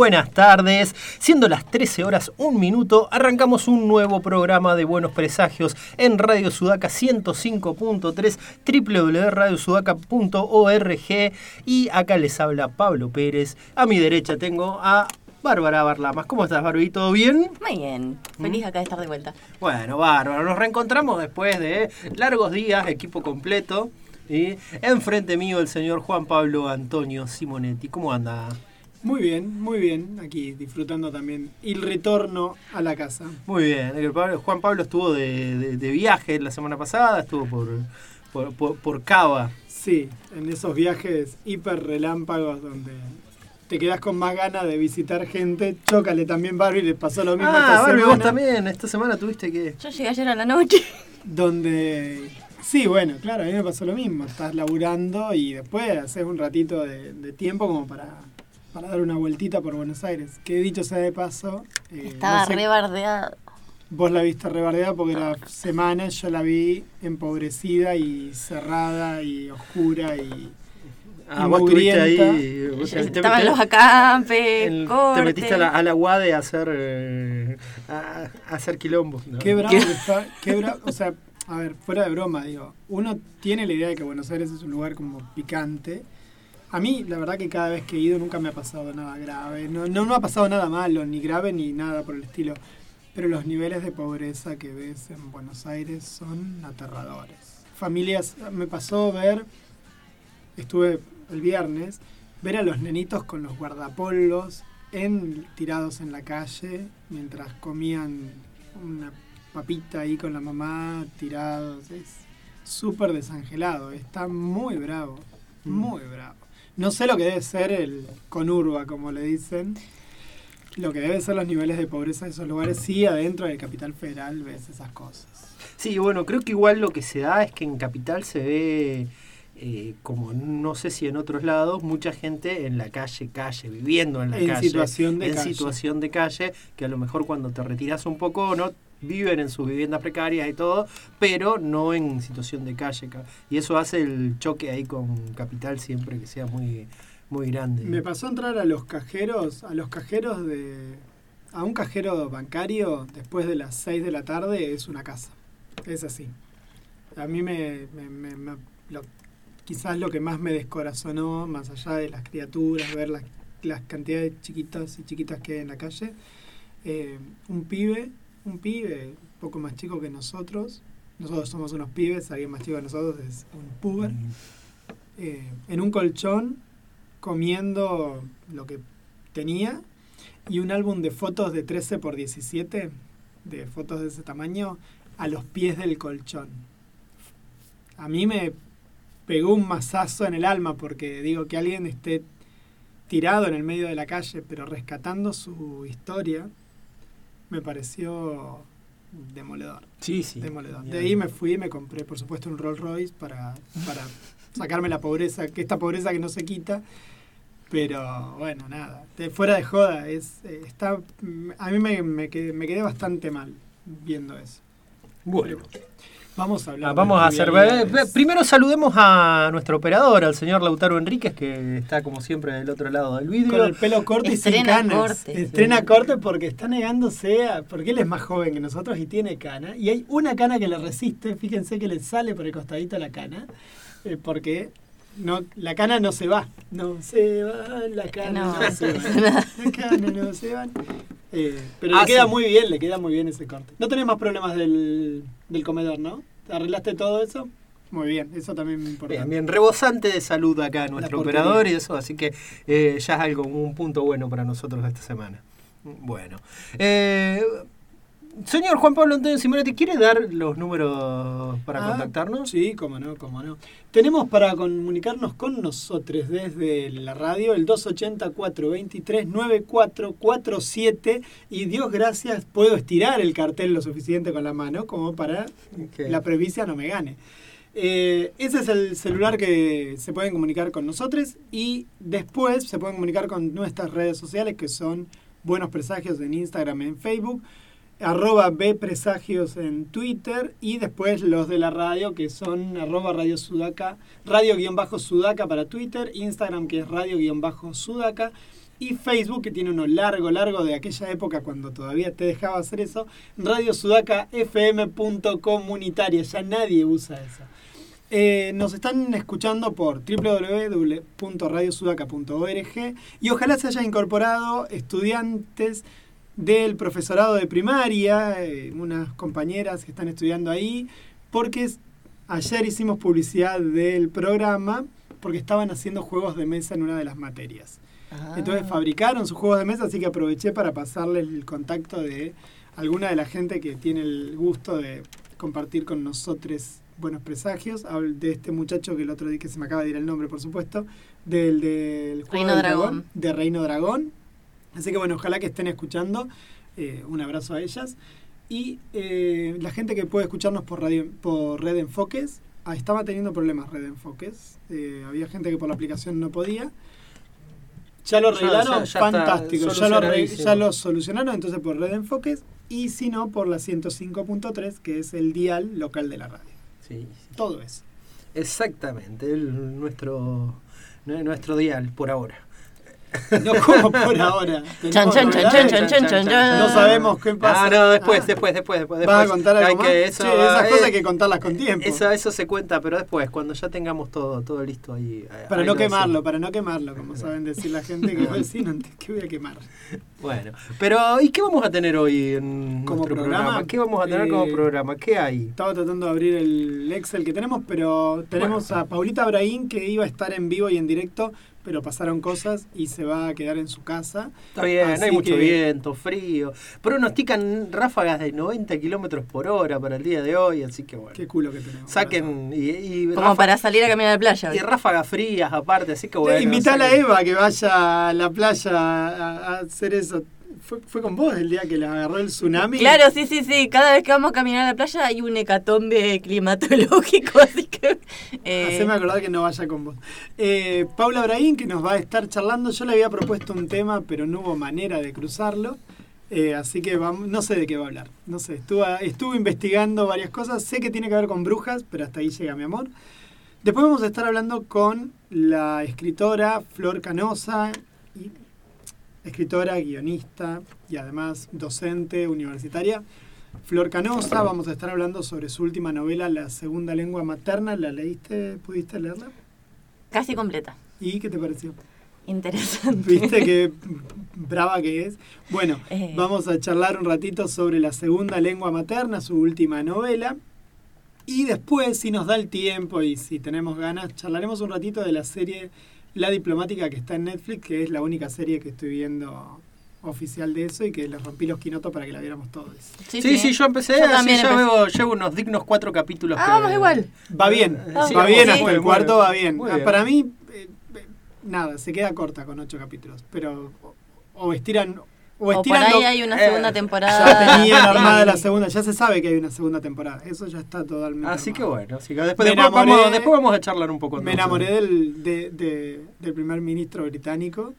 buenas tardes, siendo las 13 horas un minuto, arrancamos un nuevo programa de Buenos Presagios en Radio Sudaca 105.3, www.radiosudaca.org y acá les habla Pablo Pérez. A mi derecha tengo a Bárbara Barlamas. ¿Cómo estás, Barbie? ¿Todo bien? Muy bien, feliz acá de estar de vuelta. Bueno, bárbaro, nos reencontramos después de largos días, equipo completo. Y enfrente mío el señor Juan Pablo Antonio Simonetti. ¿Cómo anda? Muy bien, muy bien. Aquí disfrutando también el retorno a la casa. Muy bien. El Pablo- Juan Pablo estuvo de, de- de viaje la semana pasada, estuvo por, por, por- por Cava. Sí, en esos viajes hiper relámpagos donde te quedas con más ganas de visitar gente. Chócale también, Barbie, le pasó lo mismo Ah, esta Barbie, semana. vos también. Esta semana tuviste que... Yo llegué ayer a la noche. Donde. Sí, bueno, claro, a mí me pasó lo mismo. Estás laburando y después haces un ratito de, de tiempo como para, para dar una vueltita por Buenos Aires. Que dicho sea de paso. eh, Estaba no sé- re bardeada. Vos la viste rebardeada porque era semana, yo la vi empobrecida y cerrada y oscura y Ah, vos estuviste ahí... vos Estaban los acampes, el- te metiste a la, a la UADE a hacer, eh, a, a hacer quilombo. ¿no? qué bravo que está, qué bravo, o sea, a ver, fuera de broma, digo, uno tiene la idea de que Buenos Aires es un lugar como picante. A mí, la verdad que cada vez que he ido nunca me ha pasado nada grave. No, no me ha pasado nada malo, ni grave, ni nada por el estilo. Pero los niveles de pobreza que ves en Buenos Aires son aterradores. Familias, me pasó ver, estuve el viernes, ver a los nenitos con los guardapolos en, tirados en la calle mientras comían una papita ahí con la mamá, tirados. Es súper desangelado, está muy bravo, Mm. muy bravo. No sé lo que debe ser el conurba, como le dicen. Lo que debe ser los niveles de pobreza de esos lugares, sí, adentro del capital federal ves esas cosas. Sí, bueno, creo que igual lo que se da es que en Capital se ve, eh, como no sé si en otros lados, mucha gente en la calle, calle, viviendo en la En calle. situación de en calle. situación de calle, que a lo mejor cuando te retiras un poco, no viven en sus viviendas precarias y todo, pero no en situación de calle. ca- Y eso hace el choque ahí con Capital siempre que sea muy, muy grande. Me pasó a entrar a los cajeros, a los cajeros de... A un cajero bancario después de las 6 de la tarde es una casa. Es así. A mí me- me- lo- quizás lo que más me descorazonó, más allá de las criaturas, ver las, las cantidades chiquitas y chiquitas que hay en la calle, eh, un pibe, un pibe un poco más chico que nosotros, nosotros somos unos pibes, alguien más chico que nosotros es un puber, eh, en un colchón comiendo lo que tenía. Y un álbum de fotos de 13 por 17 de fotos de ese tamaño a los pies del colchón. A mí me pegó un mazazo en el alma porque digo que alguien esté tirado en el medio de la calle pero rescatando su historia me pareció demoledor. Sí, sí. Demoledor. De ahí me fui y me compré, por supuesto, un Rolls Royce para, para sacarme la pobreza, que esta pobreza que no se quita. Pero bueno, nada. De, fuera de joda, es, eh, está, a mí me, me, quedé, me quedé bastante mal viendo eso. Bueno. Vamos a hablar. Ah, vamos a hacer. trivialidades. Primero saludemos a nuestro operador, al señor Lautaro Enríquez, que está como siempre del otro lado del vidrio. Con el pelo corto y sin Estrena canas. corte. Estrena corte porque está negándose a. Porque él es más joven que nosotros y tiene cana. Y hay una cana que le resiste. Fíjense que le sale por el costadito la cana. eh, porque no, la cana no se va. No se va, la cana no, No. se va. La cana no se va. Eh, pero Ah, le queda sí. muy bien, le queda muy bien ese corte. No tenés más problemas del, del comedor, ¿no? ¿Arreglaste todo eso? Muy bien, eso también me importa. Bien, bien, rebosante de salud acá nuestro operador y eso, así que eh, ya es algo, un punto bueno para nosotros esta semana. Bueno. Eh, señor Juan Pablo Antonio Simonetti, ¿quiere dar los números para Ah, contactarnos? Sí, cómo no, cómo no. Tenemos para comunicarnos con nosotros desde la radio el 280-423-9447 y Dios gracias puedo estirar el cartel lo suficiente con la mano como para Ok. la previcia no me gane. Eh, ese es el celular que se pueden comunicar con nosotros y después se pueden comunicar con nuestras redes sociales que son Buenos Presagios en Instagram y en Facebook, arroba Bpresagios en Twitter y después los de la radio que son arroba Radio Sudaca, radio-sudaca para Twitter, Instagram que es radio-sudaca y Facebook que tiene uno largo, largo de aquella época cuando todavía te dejaba hacer eso, radiosudacafm.comunitaria, ya nadie usa eso. Eh, nos están escuchando por www.radiosudaca.org y ojalá se hayan incorporado estudiantes del profesorado de primaria, eh, unas compañeras que están estudiando ahí, porque es- ayer hicimos publicidad del programa porque estaban haciendo juegos de mesa en una de las materias. Ah. Entonces fabricaron sus juegos de mesa, así que aproveché para pasarles el contacto de alguna de la gente que tiene el gusto de compartir con nosotros buenos presagios. Hablo de este muchacho que el otro día que se me acaba de ir el nombre, por supuesto, del, del juego Reino del Dragón. de Reino Dragón. Así que bueno, ojalá que estén escuchando. Eh, un abrazo a ellas. Y eh, la gente que puede escucharnos por, radio, por Red Enfoques, ah, estaba teniendo problemas Red Enfoques. Eh, había gente que por la aplicación no podía. Ya lo arreglaron, ya- ya está fantástico. Ya lo, ya lo solucionaron, entonces por Red Enfoques. Y si no, por la 105.3, que es el dial local de la radio. Sí, Todo eso. exactamente, el- nuestro, nuestro dial por ahora. No como por ahora. Chan, chan, chan, novedades. chan, chan, chan, chan. No sabemos qué pasa. Ah, no, después, Ah. después, después, después. ¿Vas a contar algo Hay más? que eso, Che, esas eh, cosas hay que contarlas con tiempo. Eso, eso se cuenta, pero después, cuando ya tengamos todo, todo listo ahí. eh, Para ahí no lo quemarlo, decimos. para no quemarlo, como saben decir la gente que va al cine, antes que voy a quemar. Bueno, pero ¿y qué vamos a tener hoy en ¿Como nuestro programa? programa? ¿Qué vamos a tener Eh, como programa? ¿Qué hay? Estaba tratando de abrir el Excel que tenemos, pero tenemos a Paulita Abraín que iba a estar en vivo y en directo, pero pasaron cosas y se va a quedar en su casa. Está bien, Así hay mucho que- viento, frío. Pronostican ráfagas de 90 kilómetros por hora para el día de hoy, así que bueno. Qué culo que tenemos. Saquen y, y Como para salir a caminar a la playa. y ráfagas frías aparte, así que bueno. Bueno, Invitala a saquen- Eva que vaya a la playa a, a hacer eso. ¿Fue, fue con vos el día que la agarró el tsunami? Claro, sí, sí, sí. Cada vez que vamos a caminar a la playa hay un hecatombe climatológico, así que... eh, Haceme acordar que no vaya con vos. Eh, Paula Braín, que nos va a estar charlando. Yo le había propuesto un tema, pero no hubo manera de cruzarlo. Eh, así que vamos, no sé de qué va a hablar. No sé, estuve, estuve investigando varias cosas. Sé que tiene que ver con brujas, pero hasta ahí llega mi amor. Después vamos a estar hablando con la escritora Flor Canosa, y- escritora, guionista y además docente universitaria. Flor Canosa, vamos a estar hablando sobre su última novela, La segunda lengua materna. ¿La leíste? ¿Pudiste leerla? Casi completa. ¿Y qué te pareció? Interesante. ¿Viste qué brava que es? Bueno, Eh. vamos a charlar un ratito sobre la segunda lengua materna, su última novela. Y después, si nos da el tiempo y si tenemos ganas, charlaremos un ratito de la serie La Diplomática que está en Netflix, que es la única serie que estoy viendo oficial de eso y que les rompí los quinotos para que la viéramos todos. Sí, sí, yo empecé, Yo así también ya veo, llevo unos dignos cuatro capítulos. Ah, que- vamos igual. Va bien, Eh, Ah, sí, va sí. bien Sí. hasta el cuarto, va bien. Ah, bien. Para mí, eh, eh, nada, se queda corta con ocho capítulos, pero o, o estiran... O, O por ahí lo- hay una eh, segunda temporada. Ya tenían armada la segunda, ya se sabe que hay una segunda temporada, eso ya está totalmente Así que bueno, así que después, Me después, enamoré- vamos, después vamos a charlar un poco. Me entonces. enamoré del, de- de- del primer ministro británico,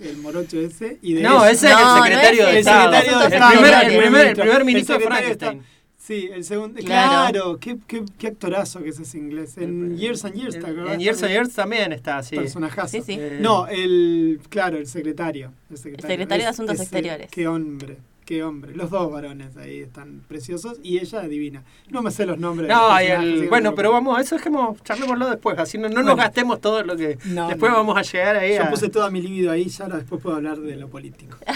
el morocho ese, y de No, ese es No, el secretario es de el Estado. el primer, claro, el primer, el primer ministro de Frankenstein. Sí, el segundo. Claro. Claro, qué, qué, qué actorazo que es ese inglés. En Years and Years, ¿te acordás? En Years and Years también está así. Personajazo. Sí, sí. Eh, No, el. Claro, el secretario. El secretario, secretario de Asuntos Exteriores. Qué hombre qué hombre. Los dos varones ahí están preciosos y ella divina. No me sé los nombres. No, de los el, bueno, pero vamos, eso dejemos, charlémoslo después, así no, no nos gastemos todo lo que después vamos a llegar ahí. Yo a... puse toda mi libido ahí, ya ahora después puedo hablar de lo político.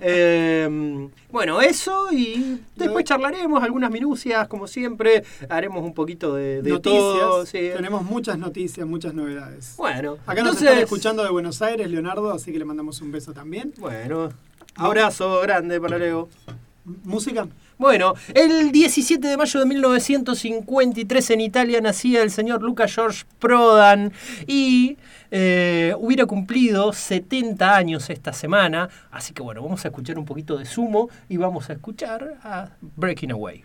Em, bueno, eso y después charlaremos algunas minucias, como siempre, haremos un poquito de, noticias. Tenemos muchas noticias, muchas novedades. Bueno, acá nos están escuchando de Buenos Aires, Leonardo, así que le mandamos un beso también. Bueno, Abrazo grande para Leo. ¿Música? Bueno, el 17 de mayo de 1953 en Italia nacía el señor Luca George Prodan y eh, hubiera cumplido 70 años esta semana. Así que bueno, vamos a escuchar un poquito de Sumo y vamos a escuchar a Breaking Away.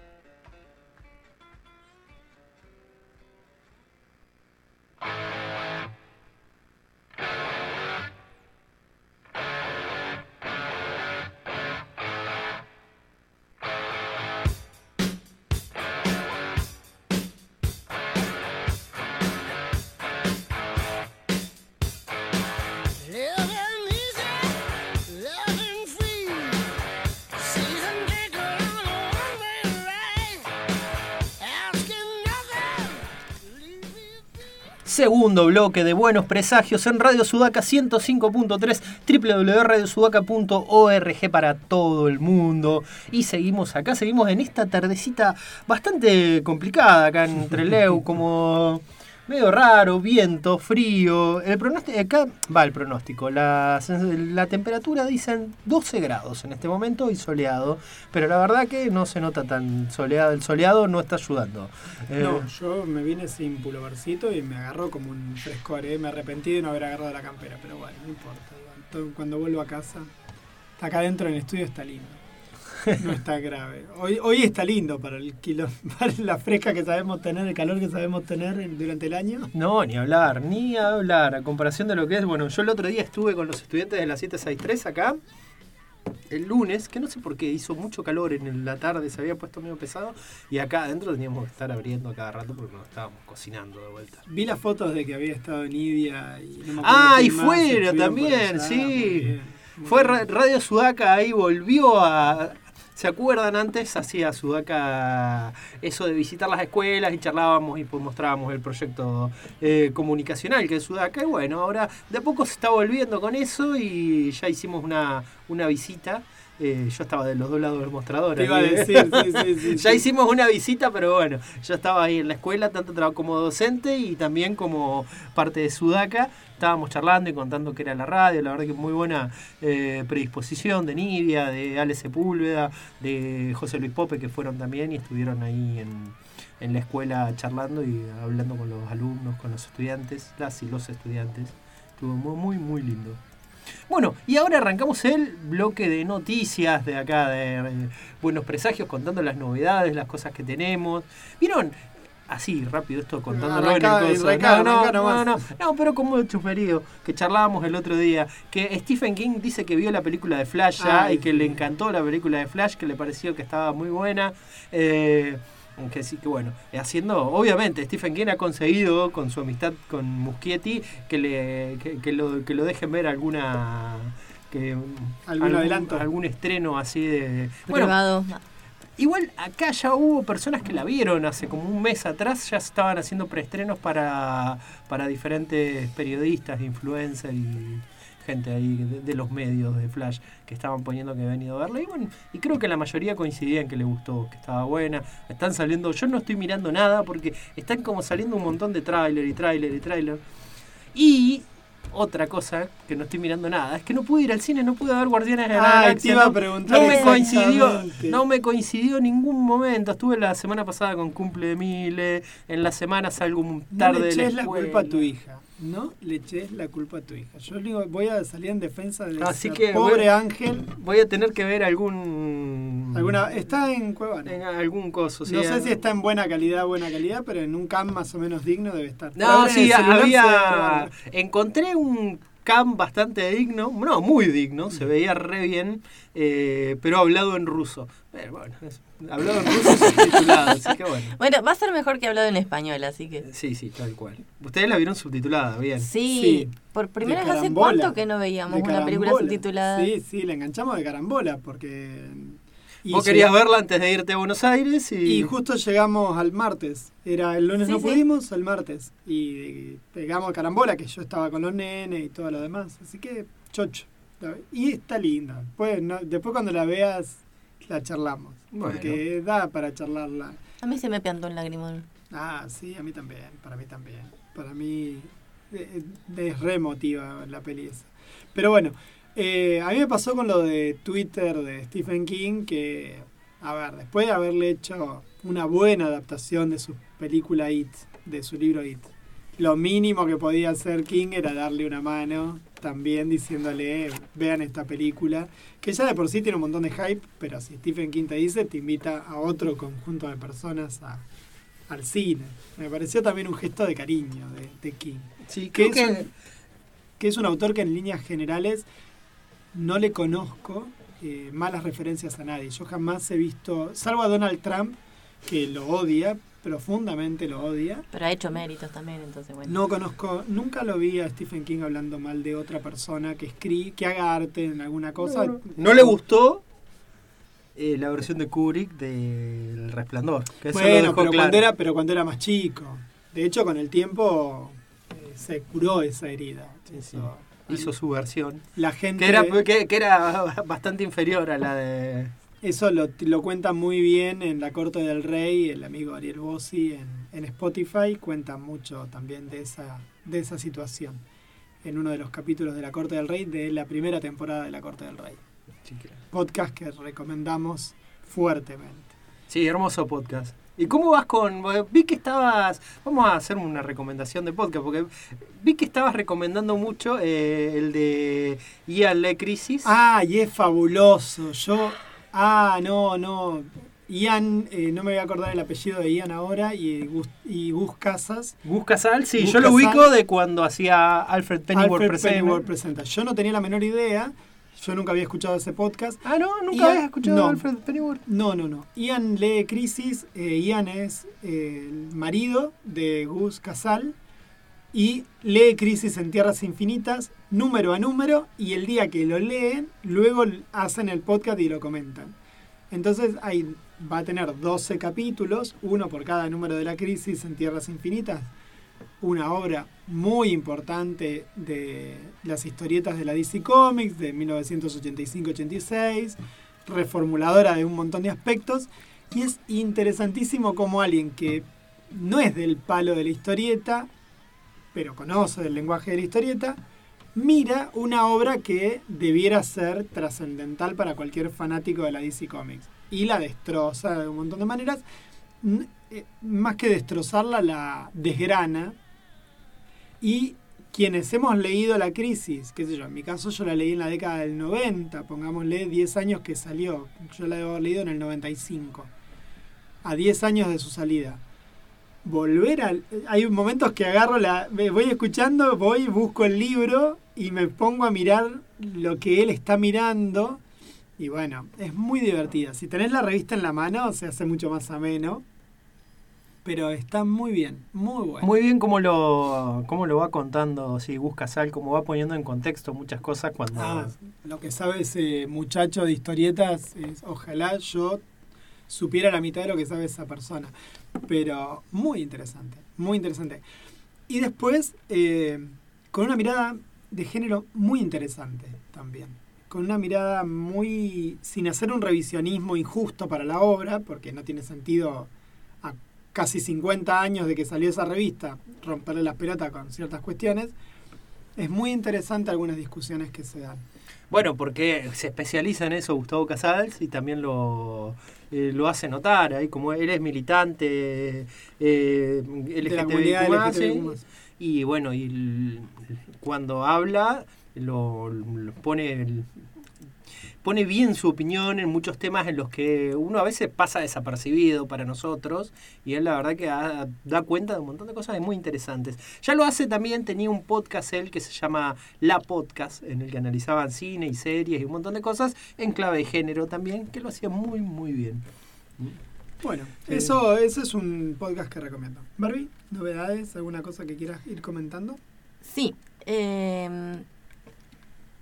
Bloque de Buenos Presagios en Radio Sudaca 105.3 www.radiosudaca.org para todo el mundo. Y seguimos acá, seguimos en esta tardecita bastante complicada acá en Treleu, como medio raro, viento, frío. El pronóstico, acá va el pronóstico. La, la temperatura dicen 12 grados en este momento y soleado. Pero la verdad que no se nota tan soleado. El soleado no está ayudando. Eh, No, yo me vine sin pulovercito y me agarró como un frescor, ¿eh? Me arrepentí de no haber agarrado la campera, pero bueno, no importa. Cuando vuelvo a casa, acá adentro en el estudio está lindo. No está grave. Hoy, hoy está lindo para el kilo, para la fresca que sabemos tener, el calor que sabemos tener en- durante el año. No, ni hablar, ni hablar. A comparación de lo que es, bueno, yo el otro día estuve con los estudiantes de la 763 acá, el lunes, que no sé por qué hizo mucho calor en la tarde, se había puesto medio pesado, y acá adentro teníamos que estar abriendo a cada rato porque nos estábamos cocinando de vuelta. Vi las fotos de que había estado en Idia y no me acuerdo Ah, y fuera también, allá, sí. muy bien, muy Fue bien. Radio Sudaca ahí, volvió a... ¿Se acuerdan antes? Hacía Sudaca eso de visitar las escuelas y charlábamos y pues mostrábamos el proyecto eh, comunicacional que es Sudaca. Y bueno, ahora de a poco se está volviendo con eso y ya hicimos una, una visita. Eh, yo estaba de los dos lados del mostrador. Te iba a ahí. decir, sí, sí, sí. ya hicimos una visita, pero bueno, yo estaba ahí en la escuela, tanto trabajo como docente y también como parte de Sudaca. Estábamos charlando y contando que era la radio, la verdad que muy buena eh, predisposición de Nidia, de Ale Sepúlveda, de José Luis Pope, que fueron también y estuvieron ahí en, en la escuela charlando y hablando con los alumnos, con los estudiantes, las y los estudiantes. Estuvo muy, muy, muy lindo. Bueno, y ahora arrancamos el bloque de noticias de acá, de, Buenos Presagios, contando las novedades, las cosas que tenemos. ¿Vieron? Así, rápido esto, contándolo en el coso. arrancá, No, no, arrancá no, no, no, pero como chuferido, que charlábamos el otro día, que Stephen King dice que vio la película de Flash ya Ay, y que le encantó la película de Flash, que le pareció que estaba muy buena. Eh, que sí que bueno, eh, haciendo, obviamente, Stephen King ha conseguido con su amistad con Muschietti que le que, que lo, que lo dejen ver alguna que ¿Algún adelanto? algún estreno así de bueno, Privado. Igual acá ya hubo personas que la vieron hace como un mes atrás, ya estaban haciendo preestrenos para, para diferentes periodistas, influencers y gente ahí de, de los medios de Flash que estaban poniendo que habían venido a verla. Y bueno, y creo que la mayoría coincidían que le gustó, que estaba buena. Están saliendo, yo no estoy mirando nada porque están como saliendo un montón de tráiler y tráiler y tráiler. Y otra cosa que no estoy mirando nada es que no pude ir al cine, no pude ver Guardianes de la Ay, Galaxia. te iba a no- preguntar no me coincidió, no me coincidió en ningún momento. Estuve la semana pasada con cumple de Mile, en la semana salgo un No tarde le de la la culpa a tu hija. No le eches la culpa a tu hija. Yo digo, voy a salir en defensa de Así que, pobre. Ángel. Voy a tener que ver algún Alguna, está en Cuevana. en algún coso. sí, no sé si está en buena calidad, buena calidad, pero en un cam más o menos digno debe estar. No, ahora sí, había. Encontré un cam bastante digno, no, muy digno, se veía re bien, eh, pero hablado en ruso. Pero bueno, es- hablado en ruso subtitulado, así que bueno. Bueno, va a ser mejor que hablado en español, así que. Sí, sí, tal cual. Ustedes la vieron subtitulada, bien. Sí, Sí. por primera vez hace cuánto que no veíamos de una película subtitulada. Sí, sí, la enganchamos de carambola porque... y Vos querías verla antes de irte a Buenos Aires y... Y justo llegamos al martes. Era el lunes Sí, no sí. pudimos, el martes. Y pegamos carambola, que yo estaba con los nenes y todo lo demás. Así que, chocho. Y está linda. Después, no- después cuando la veas, la charlamos. Bueno. Porque da para charlarla. A mí se me piantó un lagrimón. Ah, sí, a mí también. Para mí también. Para mí eh, eh, es re emotiva la peli esa. Pero bueno, eh, a mí me pasó con lo de Twitter de Stephen King que, a ver, después de haberle hecho una buena adaptación de su película It, de su libro It, lo mínimo que podía hacer King era darle una mano, también diciéndole, vean esta película, que ya de por sí tiene un montón de hype, pero si Stephen King te dice, te invita a otro conjunto de personas a- al cine. Me pareció también un gesto de cariño de, de King. Sí, que creo es, que- un, que es un autor que en líneas generales no le conozco eh, malas referencias a nadie. Yo jamás he visto, salvo a Donald Trump, que lo odia, profundamente lo odia. Pero ha hecho méritos también, entonces bueno. No conozco, nunca lo vi a Stephen King hablando mal de otra persona que escribe, que haga arte en alguna cosa. No, no. No le gustó eh, la versión de Kubrick del Resplandor. Que eso lo Bueno, pero claro. cuando era, pero cuando era más chico. De hecho, con el tiempo eh, se curó esa herida. Sí, Hizo su versión. la gente Que era, que, que era bastante inferior a la de... Eso lo, lo cuenta muy bien en La Corte del Rey, el amigo Ariel Bossi en, en Spotify, cuenta mucho también de esa, de esa situación en uno de los capítulos de La Corte del Rey de la primera temporada de La Corte del Rey. Podcast que recomendamos fuertemente. Sí, hermoso podcast. ¿Y cómo vas con.? Vi que estabas. Vamos a hacer una recomendación de podcast, porque vi que estabas recomendando mucho eh, el de Ian Le Crisis. Ah, y es fabuloso. Yo. Ah, no, no. Ian, eh, no me voy a acordar el apellido de Ian ahora, y Gus, y Gus Casas. Gus Casal, sí, Gus yo lo ubico de cuando hacía Alfred Pennyworth Presenta. Pennyworth presenta. Yo no tenía la menor idea. Yo nunca había escuchado ese podcast. Ah, no, nunca Ian- habías escuchado no. a Alfred Pennyworth. No, no, no. Ian lee Crisis. eh, Ian es eh, el marido de Gus Casal. Y lee Crisis en Tierras Infinitas, número a número. Y el día que lo leen, luego hacen el podcast y lo comentan. Entonces va a tener 12 capítulos, uno por cada número de la Crisis en Tierras Infinitas. Una obra muy importante de las historietas de la DC Comics de 1985-86 reformuladora de un montón de aspectos y es interesantísimo como alguien que no es del palo de la historieta, pero conoce del lenguaje de la historieta, mira una obra que debiera ser trascendental para cualquier fanático de la DC Comics y la destroza de un montón de maneras. Eh, Más que destrozarla, la desgrana. Y quienes hemos leído La Crisis, qué sé yo, en mi caso yo la leí en la década del 90, pongámosle 10 años que salió, yo la haber leído en el 95, a 10 años de su salida. Volver al... Hay momentos que agarro la... me Voy escuchando, voy, busco el libro y me pongo a mirar lo que él está mirando. Y bueno, es muy divertida. Si tenés la revista en la mano, se hace mucho más ameno. Pero está muy bien, muy bueno. Muy bien cómo lo, cómo lo va contando, sí, Gus Casal, cómo va poniendo en contexto muchas cosas cuando... Ah, lo que sabe ese muchacho de historietas es, ojalá yo supiera la mitad de lo que sabe esa persona. Pero muy interesante, muy interesante. Y después, eh, con una mirada de género muy interesante también. Con una mirada muy... sin hacer un revisionismo injusto para la obra, porque no tiene sentido a casi 50 años de que salió esa revista romperle las pelotas con ciertas cuestiones. Es muy interesante algunas discusiones que se dan. Bueno, porque se especializa en eso Gustavo Casals y también lo, eh, lo hace notar, ahí como él es militante eh, LGTBIQ+, sí, LGTBIQ+. y bueno, y el- cuando habla lo, lo pone el- pone bien su opinión en muchos temas en los que uno a veces pasa desapercibido para nosotros y él la verdad que da, da cuenta de un montón de cosas muy interesantes. Ya lo hace también, tenía un podcast él que se llama La Podcast, en el que analizaban cine y series y un montón de cosas en clave de género también, que lo hacía muy muy bien. Bueno, Sí. eso, eso es un podcast que recomiendo. Barbie, novedades, alguna cosa que quieras ir comentando. Sí. eh,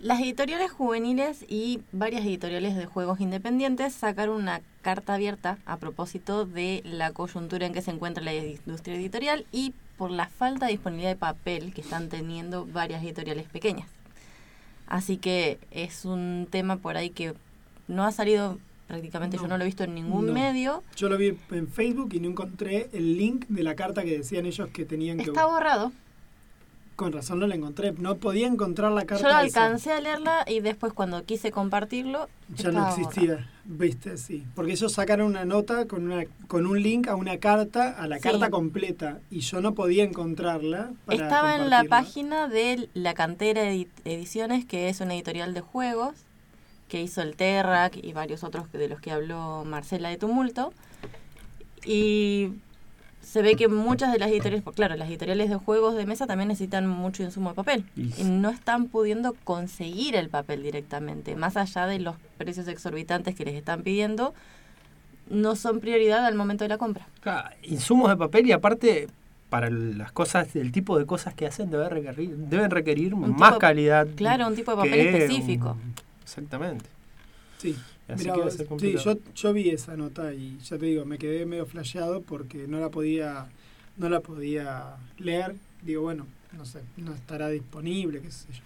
las editoriales juveniles y varias editoriales de juegos independientes sacaron una carta abierta a propósito de la coyuntura en que se encuentra la industria editorial y por la falta de disponibilidad de papel que están teniendo varias editoriales pequeñas. Así que es un tema por ahí que no ha salido prácticamente, No, yo no lo he visto en ningún no. medio. Yo lo vi en Facebook y no encontré el link de la carta que decían ellos que tenían que... Está borrado. Con razón no la encontré. No podía encontrar la carta. Yo la esa. alcancé a leerla y después cuando quise compartirlo Ya no existía, viste, sí. Porque ellos sacaron una nota con, una, con un link a una carta, a la Sí. carta completa, y yo no podía encontrarla. para Estaba en la página de La Cantera Edi- Ediciones, que es una editorial de juegos, que hizo el Terrac y varios otros de los que habló Marcela de Tumulto. Y se ve que muchas de las editoriales, claro, las editoriales de juegos de mesa también necesitan mucho insumo de papel. Y- no están pudiendo conseguir el papel directamente, más allá de los precios exorbitantes que les están pidiendo, no son prioridad al momento de la compra. Ah, insumos de papel y aparte para las cosas, el tipo de cosas que hacen debe requerir, deben requerir Un más tipo- calidad. Claro, un tipo de papel específico. un- exactamente. Sí. Así Mirá que va a vos, ser sí, yo, yo vi esa nota y ya te digo, me quedé medio flasheado porque no la podía, no la podía leer. Digo, bueno, no sé, no estará disponible, qué sé yo.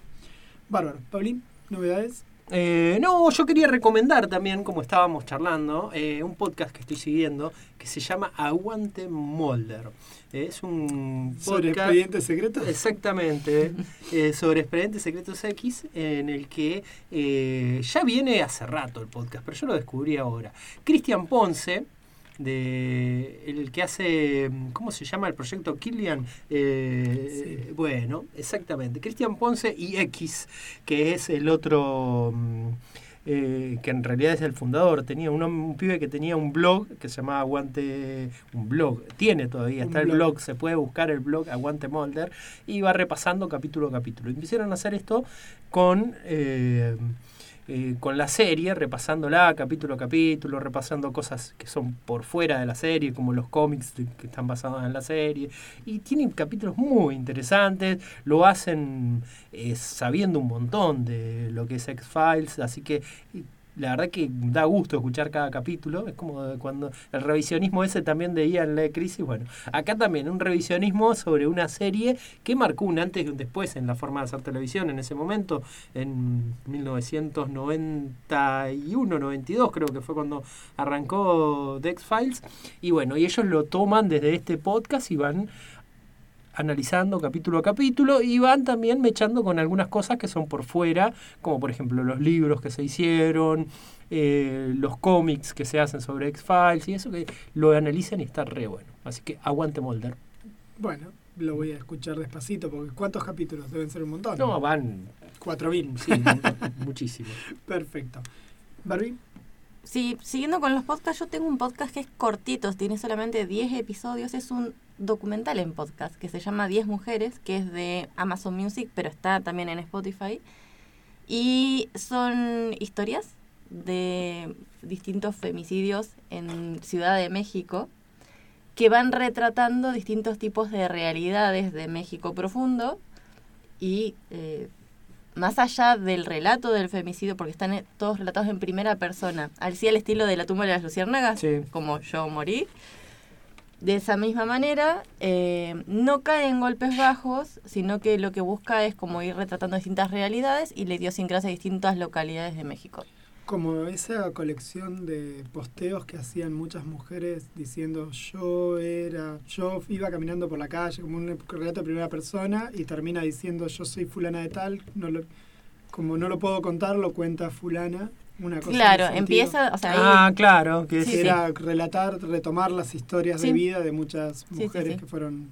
Bárbaro. Paulín, ¿novedades? Eh, no, yo quería recomendar también, como estábamos charlando, eh, un podcast que estoy siguiendo que se llama Aguante Molder. Eh, es un ¿Sobre podcast- expedientes secretos? Exactamente, sobre Expedientes Secretos X, en el que ya viene hace rato el podcast, pero yo lo descubrí ahora. Cristian Ponce, de el que hace, ¿cómo se llama el proyecto Killian? Eh, Sí. Bueno, exactamente, Cristian Ponce y X, que es el otro... mm, eh, que en realidad es el fundador, tenía un, pibe que tenía un blog que se llamaba Aguante, un blog, tiene todavía, Un está el blog. se puede buscar el blog Aguante Molder y va repasando capítulo a capítulo. Y Empezaron a hacer esto con, eh, eh, con la serie, repasándola capítulo a capítulo, repasando cosas que son por fuera de la serie, como los cómics que están basados en la serie. Y tienen capítulos muy interesantes, lo hacen eh, sabiendo un montón de lo que es X-Files, así que... la verdad que da gusto escuchar cada capítulo. Es como cuando el revisionismo ese también de Ian La Crisis. Bueno, acá también un revisionismo sobre una serie que marcó un antes y un después en la forma de hacer televisión en ese momento, en 1991, 92 creo que fue cuando arrancó The X-Files. Y bueno, y ellos lo toman desde este podcast y van analizando capítulo a capítulo y van también mechando con algunas cosas que son por fuera, como por ejemplo los libros que se hicieron, eh, los cómics que se hacen sobre X-Files y eso que lo analizan y está re bueno. Así que aguante Molder. Bueno, lo voy a escuchar despacito porque ¿cuántos capítulos? Deben ser un montón. No, van Cuatro mil. sí, un montón, muchísimo. Perfecto. Barbie, Sí, siguiendo con los podcasts, yo tengo un podcast que es cortito, tiene solamente 10 episodios, es un documental en podcast que se llama 10 mujeres, que es de Amazon Music, pero está también en Spotify. Y son historias de distintos femicidios en Ciudad de México que van retratando distintos tipos de realidades de México profundo y eh, más allá del relato del femicidio, porque están eh, todos relatados en primera persona, así al estilo de la tumba de las luciérnagas, Sí. como yo morí. De esa misma manera, eh, no cae en golpes bajos, sino que lo que busca es como ir retratando distintas realidades y la idiosincrasia de distintas localidades de México. como esa colección de posteos que hacían muchas mujeres diciendo yo era, yo iba caminando por la calle, como un relato de primera persona, y termina diciendo yo soy fulana de tal, no lo, como no lo puedo contar, lo cuenta fulana. Una cosa Claro, empieza, o sea, ahí- Ah, claro, que Sí, sí. era relatar, retomar las historias de vida de muchas Sí, sí, mujeres sí. que fueron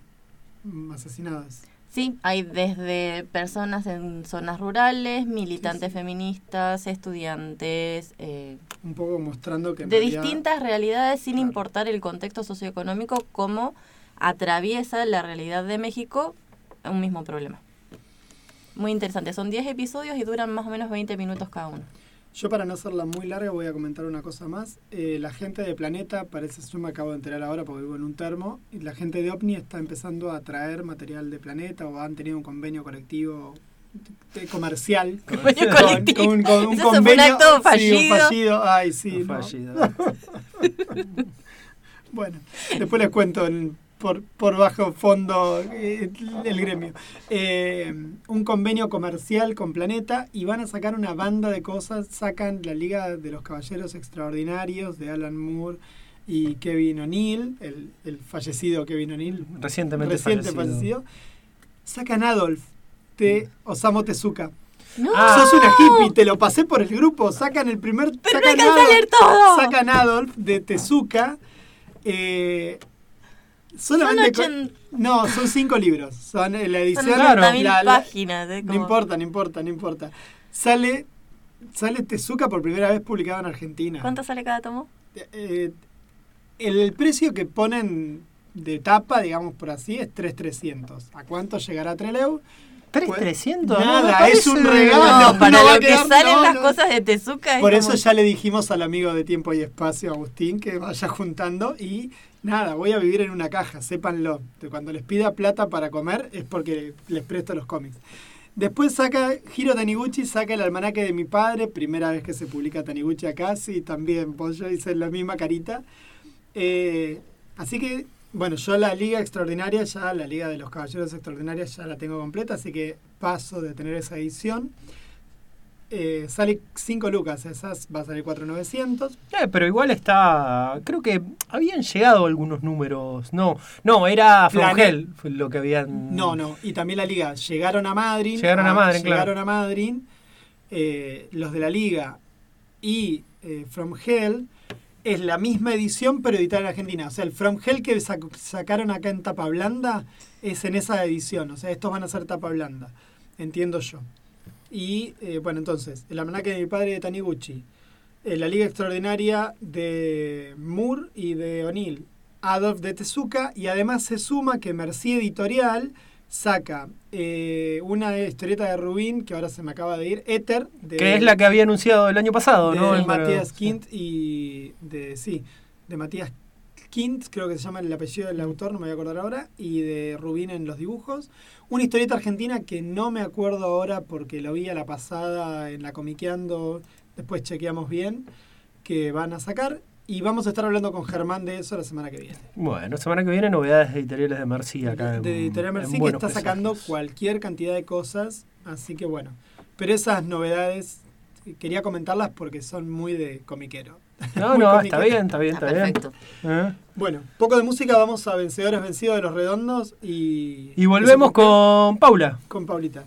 asesinadas. Sí, hay desde personas en zonas rurales, militantes Sí, sí. feministas, estudiantes, eh, Un poco mostrando que de realidad- distintas realidades sin Claro. importar el contexto socioeconómico, cómo atraviesa la realidad de México un mismo problema. Muy interesante, son 10 episodios y duran más o menos 20 minutos cada uno. Yo para no hacerla muy larga voy a comentar una cosa más. Eh, la gente de Planeta, parece, yo me acabo de enterar ahora porque vivo en un termo, y la gente de OVNI está empezando a traer material de Planeta o han tenido un convenio colectivo de- comercial. Convenio con- colectivo. con- con un Eso fue un convenio- acto sí, un fallido. fallido. Ay, sí. un no. fallido. Bueno, después les cuento en- por, por bajo fondo eh, el gremio. Eh, un convenio comercial con Planeta y van a sacar una banda de cosas. Sacan la Liga de los Caballeros Extraordinarios de Alan Moore y Kevin O'Neill, el, el fallecido Kevin O'Neill, Recientemente reciente fallecido. fallecido. Sacan Adolf este Osamu Tezuka. No. Ah. Sos una hippie, te lo pasé por el grupo. Sacan el primer. Pero no sacan alcanza a leer todo. Sacan Adolf de Tezuka. eh, solamente Son con- No, son cinco libros. Son eh, la Son edición. Claro. 80.000 la- la- páginas. ¿eh? no importa, no importa, no importa. Sale, sale Tezuka por primera vez publicado en Argentina. ¿Cuánto sale cada tomo? Eh, el precio que ponen de tapa, digamos por así, es 3.300. ¿A cuánto llegará Treleu? ¿3.300? Nada, No, me parece- es un regalo. No, para no lo que quedar- salen no, las no. cosas de Tezuka. es Por eso como- ya le dijimos al amigo de Tiempo y Espacio, Agustín, que vaya juntando y nada, voy a vivir en una caja, sépanlo. Cuando les pida plata para comer es porque les presto los cómics. Después saca, Hiro Taniguchi saca el almanaque de mi padre, primera vez que se publica Taniguchi acá, sí, también, pues yo hice la misma carita. Eh, así que, bueno, yo la Liga Extraordinaria, ya la Liga de los Caballeros Extraordinarios ya la tengo completa, así que paso de tener esa edición. Eh, sale 5 lucas, esas va a salir 4.900. Eh, pero igual está. Creo que habían llegado algunos números. No, no, era From Planet- Hell fue lo que habían. No, no, y también la liga. Llegaron a Madrid. Llegaron a Madrid, claro. Llegaron a Madrid. eh, los de la liga y eh, From Hell es la misma edición, pero editada en Argentina. O sea, el From Hell que sac- sacaron acá en tapa blanda es en esa edición. O sea, estos van a ser tapa blanda. Entiendo yo. Y eh, bueno, entonces, el almanaque de mi padre de Taniguchi. eh, la Liga Extraordinaria de Moore y de O'Neill. Adolf de Tezuka. Y además se suma que Merci Editorial saca eh, una historieta de Rubín, que ahora se me acaba de ir, Éter. De, Que es la que había anunciado el año pasado, de ¿no? El- Matías Quint y de sí, de Matías Quint, creo que se llama el apellido del autor, no me voy a acordar ahora, y de Rubín en los dibujos. Una historieta argentina que no me acuerdo ahora porque lo vi a la pasada en la Comiqueando, después chequeamos bien, que van a sacar. Y vamos a estar hablando con Germán de eso la semana que viene. Bueno, semana que viene novedades editoriales de Merci acá. en- de Editorial Merci que está sacando Presagios. cualquier cantidad de cosas, así que bueno. Pero esas novedades quería comentarlas porque son muy de comiquero. No, no, comiquero. está bien, está bien, Ah, está bien. perfecto. ¿Eh? Bueno, poco de música, vamos a Vencedores Vencidos de los Redondos y... Y volvemos con Paula. Con Paulita.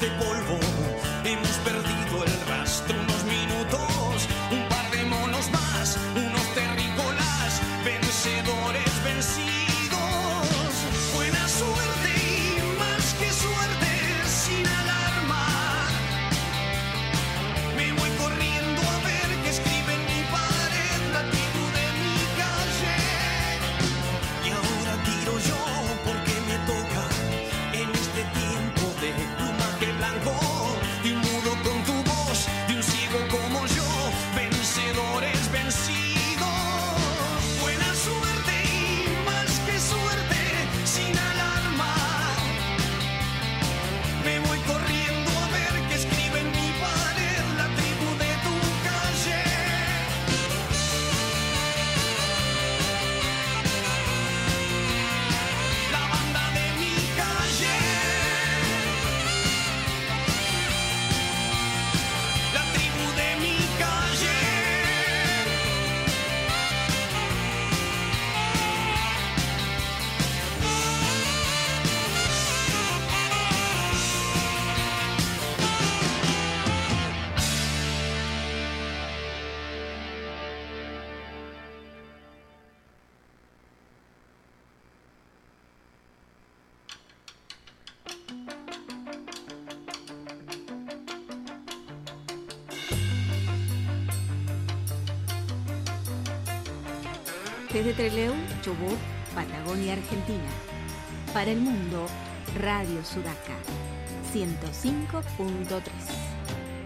de polvo. Para el mundo, Radio Sudaca, 105.3.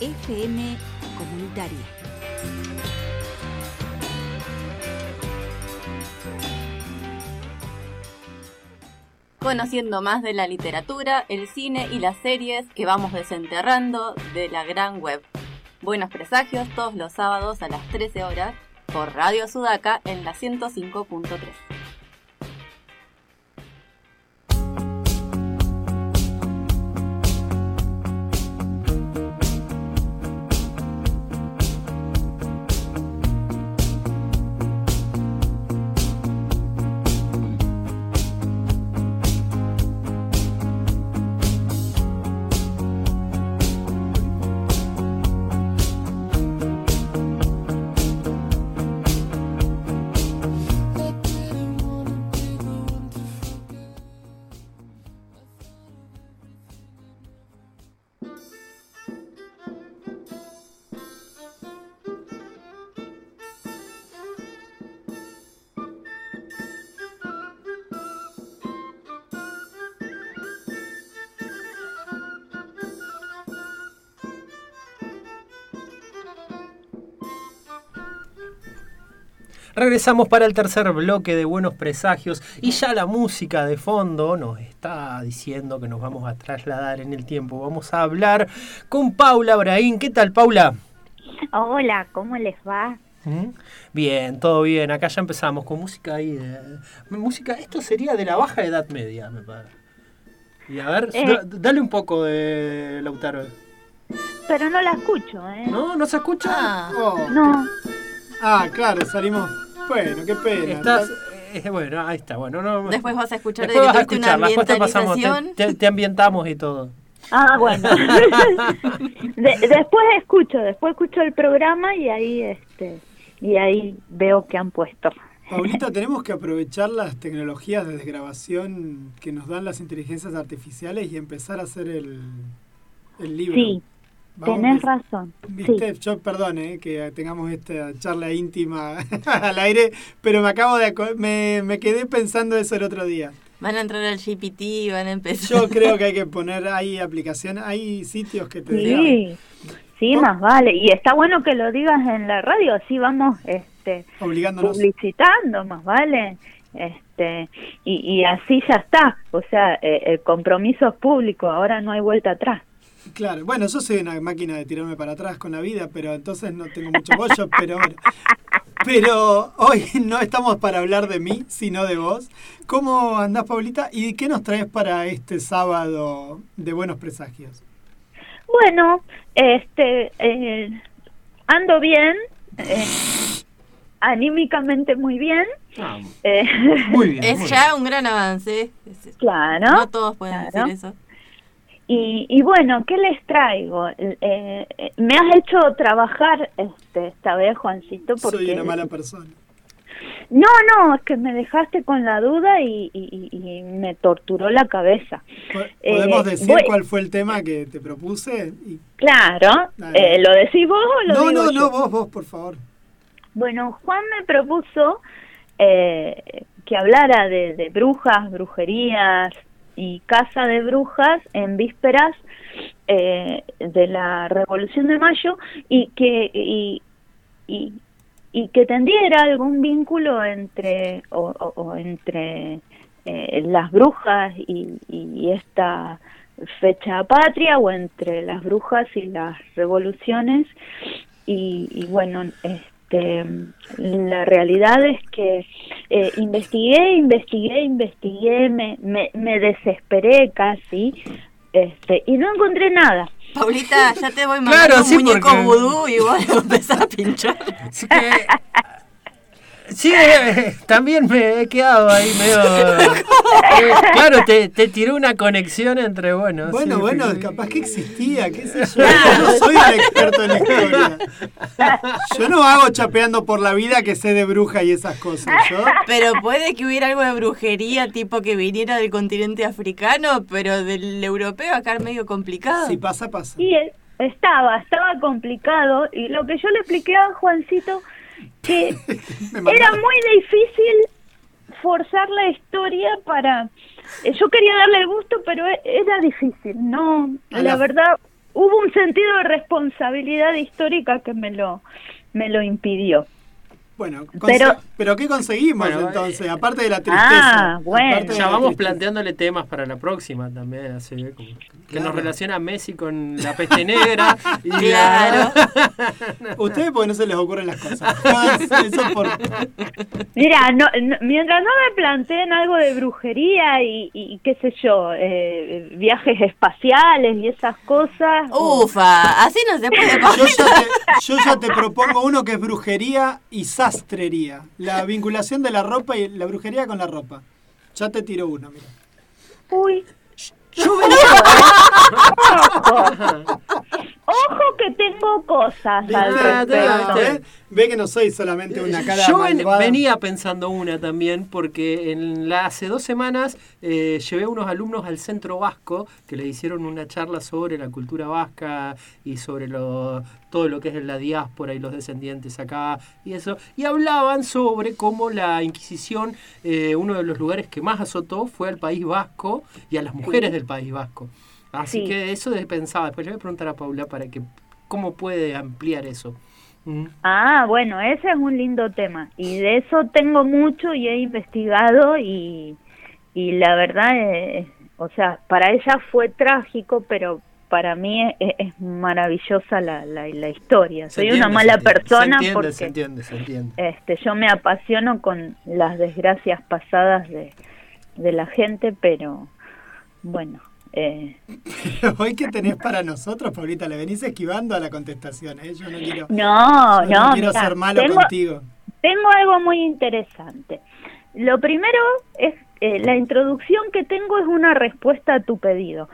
FM Comunitaria. Conociendo más de la literatura, el cine y las series que vamos desenterrando de la gran web. Buenos presagios todos los sábados a las 13 horas por Radio Sudaca en la 105.3. Regresamos para el tercer bloque de Buenos Presagios y ya la música de fondo nos está diciendo que nos vamos a trasladar en el tiempo. Vamos a hablar con Paula Braín. ¿Qué tal, Paula? Hola, ¿cómo les va? ¿Mm? Bien, todo bien. Acá ya empezamos con música ahí. De, música, esto sería de la baja edad media, me parece. Y a ver, Eh. da- dale un poco de Lautaro. Pero no la escucho, ¿eh? ¿No? ¿No se escucha? Ah, Oh. No. Ah, claro, salimos. Bueno, qué pena. Estás, eh, bueno, ahí está. Bueno, no, después vas a escuchar después vas a tuviste una después te pasamos, te, te- te ambientamos y todo. Ah, bueno. De- después escucho, después escucho el programa y ahí este y ahí veo que han puesto. Paulita, tenemos que aprovechar las tecnologías de desgrabación que nos dan las inteligencias artificiales y empezar a hacer el, el libro. Sí, tenés razón. Viste, yo perdón eh, que tengamos esta charla íntima al aire, pero me acabo de me, me quedé pensando eso el otro día. Van a entrar al GPT, van a empezar. Yo creo que hay que poner ahí aplicaciones, hay sitios que te digan. Sí. Sí, más vale. Y está bueno que lo digas en la radio, así vamos este obligándonos. publicitando, más vale. Este y, y así ya está. O sea, eh, el compromiso es público, ahora no hay vuelta atrás. Claro, bueno, yo soy una máquina de tirarme para atrás con la vida, pero entonces no tengo mucho bollo, pero bueno. Pero hoy no estamos para hablar de mí, sino de vos. ¿Cómo andás, Paulita? ¿Y qué nos traes para este sábado de buenos presagios? Bueno, este, eh, ando bien, eh, anímicamente muy bien. eh, Muy bien. muy Es ya un gran avance. Es- claro. No todos pueden claro. decir eso. Y, y bueno, ¿qué les traigo? Eh, eh, me has hecho trabajar este, esta vez, Juancito, porque... Soy una mala persona. No, no, es que me dejaste con la duda y, y- y- y me torturó la cabeza. Eh, ¿Podemos decir voy- cuál fue el tema que te propuse? Y- Claro, eh, ¿lo decís vos o lo No, digo no, yo? no, vos, vos, por favor. Bueno, Juan me propuso eh, que hablara de, de brujas, brujerías y casa de brujas en vísperas eh, de la Revolución de Mayo y que y, y, y que tendiera algún vínculo entre o, entre eh, las brujas y, y esta fecha patria o entre las brujas y las revoluciones. Y, y bueno este la realidad es que eh, investigué investigué investigué me, me, me desesperé casi este y no encontré nada Paulita, ya te voy mandando Claro, un sí, muñeco porque- vudú y vos empezás a pinchar. Así que. Sí, eh, también me he quedado ahí medio. eh, claro, te, te tiró una conexión entre, bueno. Bueno, sí, bueno, sí. capaz que existía, qué sé yo. No soy un experto en la historia. Yo no hago chapeando por la vida que sé de bruja y esas cosas. Yo, Pero puede que hubiera algo de brujería, tipo que viniera del continente africano, pero del europeo acá es medio complicado. si pasa, pasa. y es, estaba, estaba complicado y lo que yo le expliqué a Juancito que era muy difícil forzar la historia para eh, yo quería darle el gusto pero e- era difícil no la- verdad hubo un sentido de responsabilidad histórica que me lo me lo impidió Bueno, Pero- pero, ¿qué conseguimos Bueno, entonces? eh, Aparte de la tristeza. Ah, bueno. Ya vamos tristeza. planteándole temas para la próxima también, así como que Claro. nos relaciona a Messi con la peste negra. y Claro. Ustedes porque no se les ocurren las cosas. Eso por... Mira, no, no- mientras no me planteen algo de brujería y, y qué sé yo, eh, viajes espaciales y esas cosas. o- Ufa, así no se puede Yo ya, te, yo ya te propongo uno que es brujería y sastrería. La vinculación de la ropa y la brujería con la ropa. Ya te tiro uno, mira. Uy, Yo ojo. Ojo que tengo cosas al respecto. ¿Ve? Ve que no soy solamente una cara Yo venía pensando una también, porque en la, hace dos semanas eh, llevé a unos alumnos al Centro Vasco que le hicieron una charla sobre la cultura vasca y sobre lo, todo lo que es la diáspora y los descendientes acá y eso. Y hablaban sobre cómo la Inquisición, eh, uno de los lugares que más azotó fue al País Vasco y a las mujeres del País Vasco. Así Sí. que eso de- pensaba. Después le voy a preguntar a Paula para que cómo puede ampliar eso. Mm. Ah, bueno, ese es un lindo tema. Y de eso tengo mucho y he investigado y, y la verdad, es, o sea, para ella fue trágico, pero para mí es, es maravillosa la, la, la historia. Se Soy entiende, una mala se persona se entiende, porque se entiende, se entiende. este yo me apasiono con las desgracias pasadas de, de la gente, pero bueno, eh, Hoy que tenés para nosotros, Paulita, le venís esquivando a la contestación. ¿eh? Yo no quiero, no, yo no, quiero ser malo tengo- contigo. Tengo algo muy interesante. Lo primero es, eh, la introducción que tengo es una respuesta a tu pedido.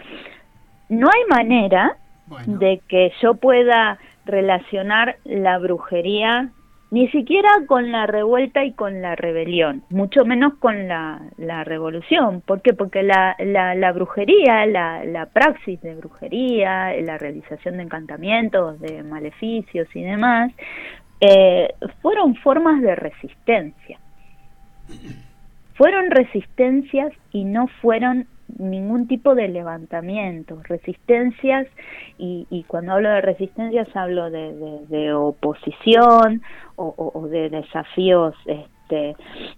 No hay manera Bueno, de que yo pueda relacionar la brujería ni siquiera con la revuelta y con la rebelión, mucho menos con la, la revolución. ¿Por qué? Porque la, la, la brujería, la, praxis de brujería, la realización de encantamientos, de maleficios y demás, eh, fueron formas de resistencia. Fueron resistencias y no fueron ningún tipo de levantamiento, resistencias y, y cuando hablo de resistencias hablo de, de- oposición o, o- o de desafíos este,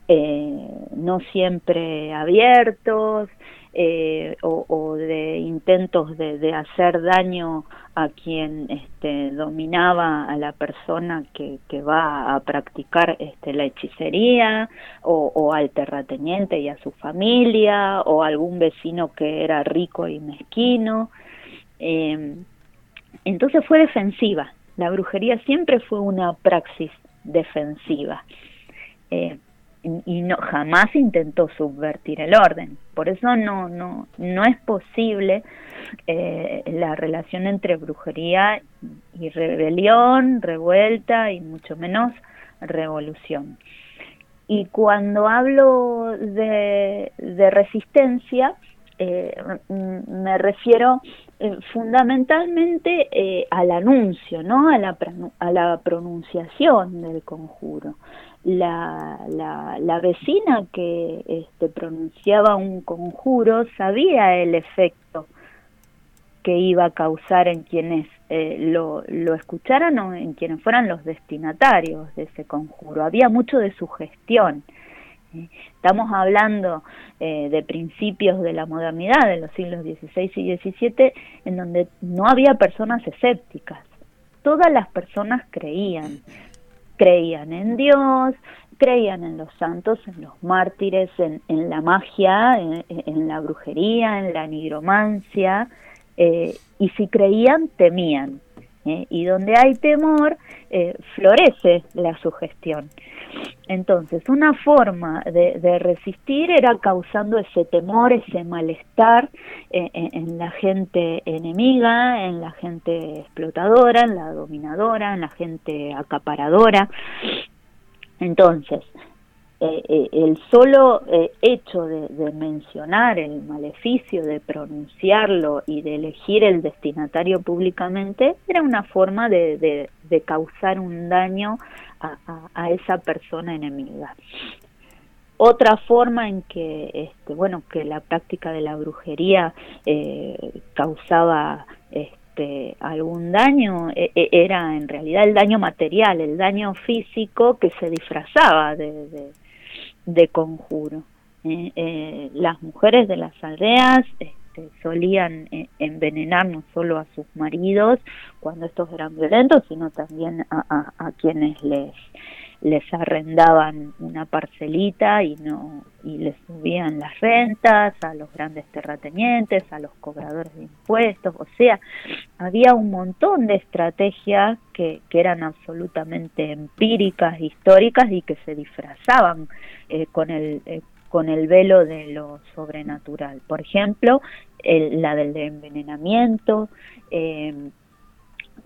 eh, no siempre abiertos eh, o, de intentos de, hacer daño a quien este, dominaba a la persona que, va a practicar este, la hechicería o, o al terrateniente y a su familia o algún vecino que era rico y mezquino. Eh, entonces fue defensiva. La brujería siempre fue una praxis defensiva. Eh, y- no jamás intentó subvertir el orden. Por eso no no no es posible eh, la relación entre brujería y rebelión, revuelta y mucho menos revolución. Y cuando hablo de, de resistencia, eh, me refiero eh, fundamentalmente eh, al anuncio, ¿no? A la, a la pronunciación del conjuro. La, la, la vecina que este, pronunciaba un conjuro sabía el efecto que iba a causar en quienes eh, lo, lo escucharan o en quienes fueran los destinatarios de ese conjuro. Había mucho de sugestión. Estamos hablando eh, de principios de la modernidad, de los siglos XVI y XVII, en donde no había personas escépticas. Todas las personas creían. Creían en Dios, creían en los santos, en los mártires, en, la magia, en, en la brujería, en la nigromancia, eh, y si creían, temían. ¿Eh? Y donde hay temor, eh, florece la sugestión. Entonces, una forma de, de resistir era causando ese temor, ese malestar eh, en, en la gente enemiga, en la gente explotadora, en la dominadora, en la gente acaparadora. Entonces, eh, eh, el solo eh, hecho de, mencionar el maleficio, de pronunciarlo y de elegir el destinatario públicamente era una forma de, causar un daño a, esa persona enemiga. Otra forma en que, este, bueno, que la práctica de la brujería causaba este, algún daño e, e, era en realidad el daño material, el daño físico que se disfrazaba de, de conjuro. Eh, eh, las mujeres de las aldeas este, solían eh, envenenar no solo a sus maridos cuando estos eran violentos, sino también a, a quienes les les arrendaban una parcelita y no y les subían las rentas a los grandes terratenientes, a los cobradores de impuestos, o sea, había un montón de estrategias que, que eran absolutamente empíricas, históricas y que se disfrazaban eh, con el eh, con el velo de lo sobrenatural. Por ejemplo, la del envenenamiento, eh,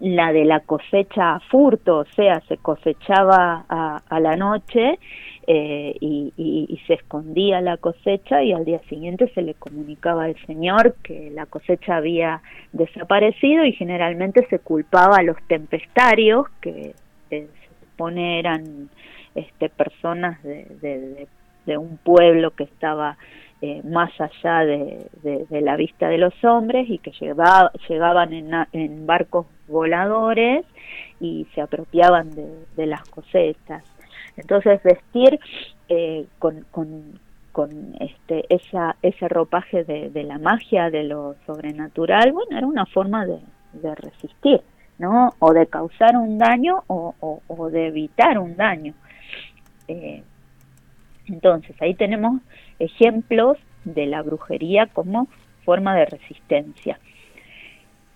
la de la cosecha a furto, o sea, se cosechaba a, la noche eh, y, se escondía la cosecha y al día siguiente se le comunicaba al señor que la cosecha había desaparecido y generalmente se culpaba a los tempestarios, que se supone eran este, personas de, de un pueblo que estaba eh, más allá de, la vista de los hombres y que llegaban en, barcos voladores y se apropiaban de, las cosechas. Entonces vestir eh, con, este, esa, ese ropaje de, la magia, de lo sobrenatural, bueno, era una forma de, resistir, ¿no? O de causar un daño o, de evitar un daño. Eh, entonces, ahí tenemos ejemplos de la brujería como forma de resistencia.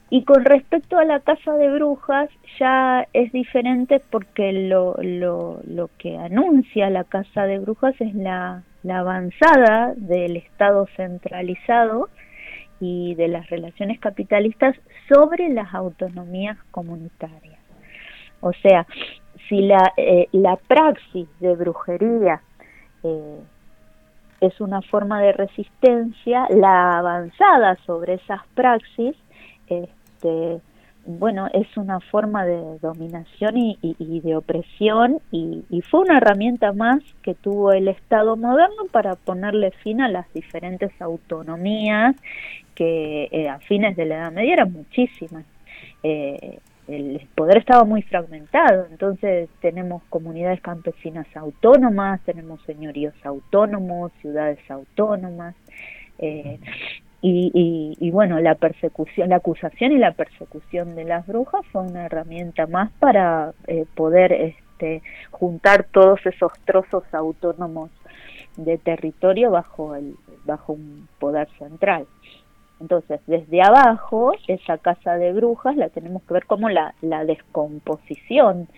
Y con respecto a la casa de brujas ya es diferente porque lo, lo, lo que anuncia la casa de brujas es la, la avanzada del Estado centralizado y de las relaciones capitalistas sobre las autonomías comunitarias. O sea, si la, eh, la praxis de brujería eh, es una forma de resistencia, la avanzada sobre esas praxis, este, bueno, es una forma de dominación y, de opresión y, fue una herramienta más que tuvo el Estado moderno para ponerle fin a las diferentes autonomías que eh, a fines de la Edad Media eran muchísimas. Eh, el poder estaba muy fragmentado, entonces tenemos comunidades campesinas autónomas, tenemos señoríos autónomos, ciudades autónomas, eh, y, y, bueno, la persecución, la acusación y la persecución de las brujas fue una herramienta más para eh, poder este, juntar todos esos trozos autónomos de territorio bajo el bajo un poder central. Entonces, desde abajo, esa casa de brujas la tenemos que ver como la, descomposición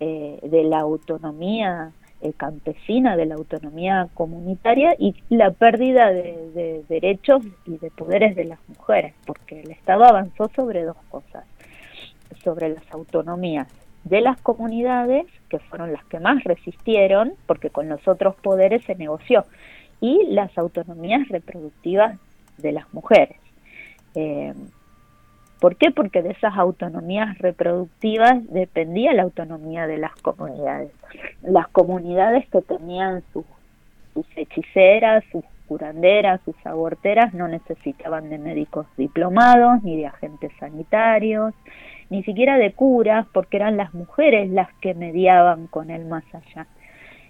eh, de la autonomía eh, campesina, de la autonomía comunitaria y la pérdida de, derechos y de poderes de las mujeres, porque el Estado avanzó sobre dos cosas, sobre las autonomías de las comunidades, que fueron las que más resistieron, porque con los otros poderes se negoció, y las autonomías reproductivas de las mujeres. Eh, ¿Por qué? Porque de esas autonomías reproductivas dependía la autonomía de las comunidades. Las comunidades que tenían sus, hechiceras, sus curanderas, sus aborteras, no necesitaban de médicos diplomados, ni de agentes sanitarios, ni siquiera de curas, porque eran las mujeres las que mediaban con el más allá.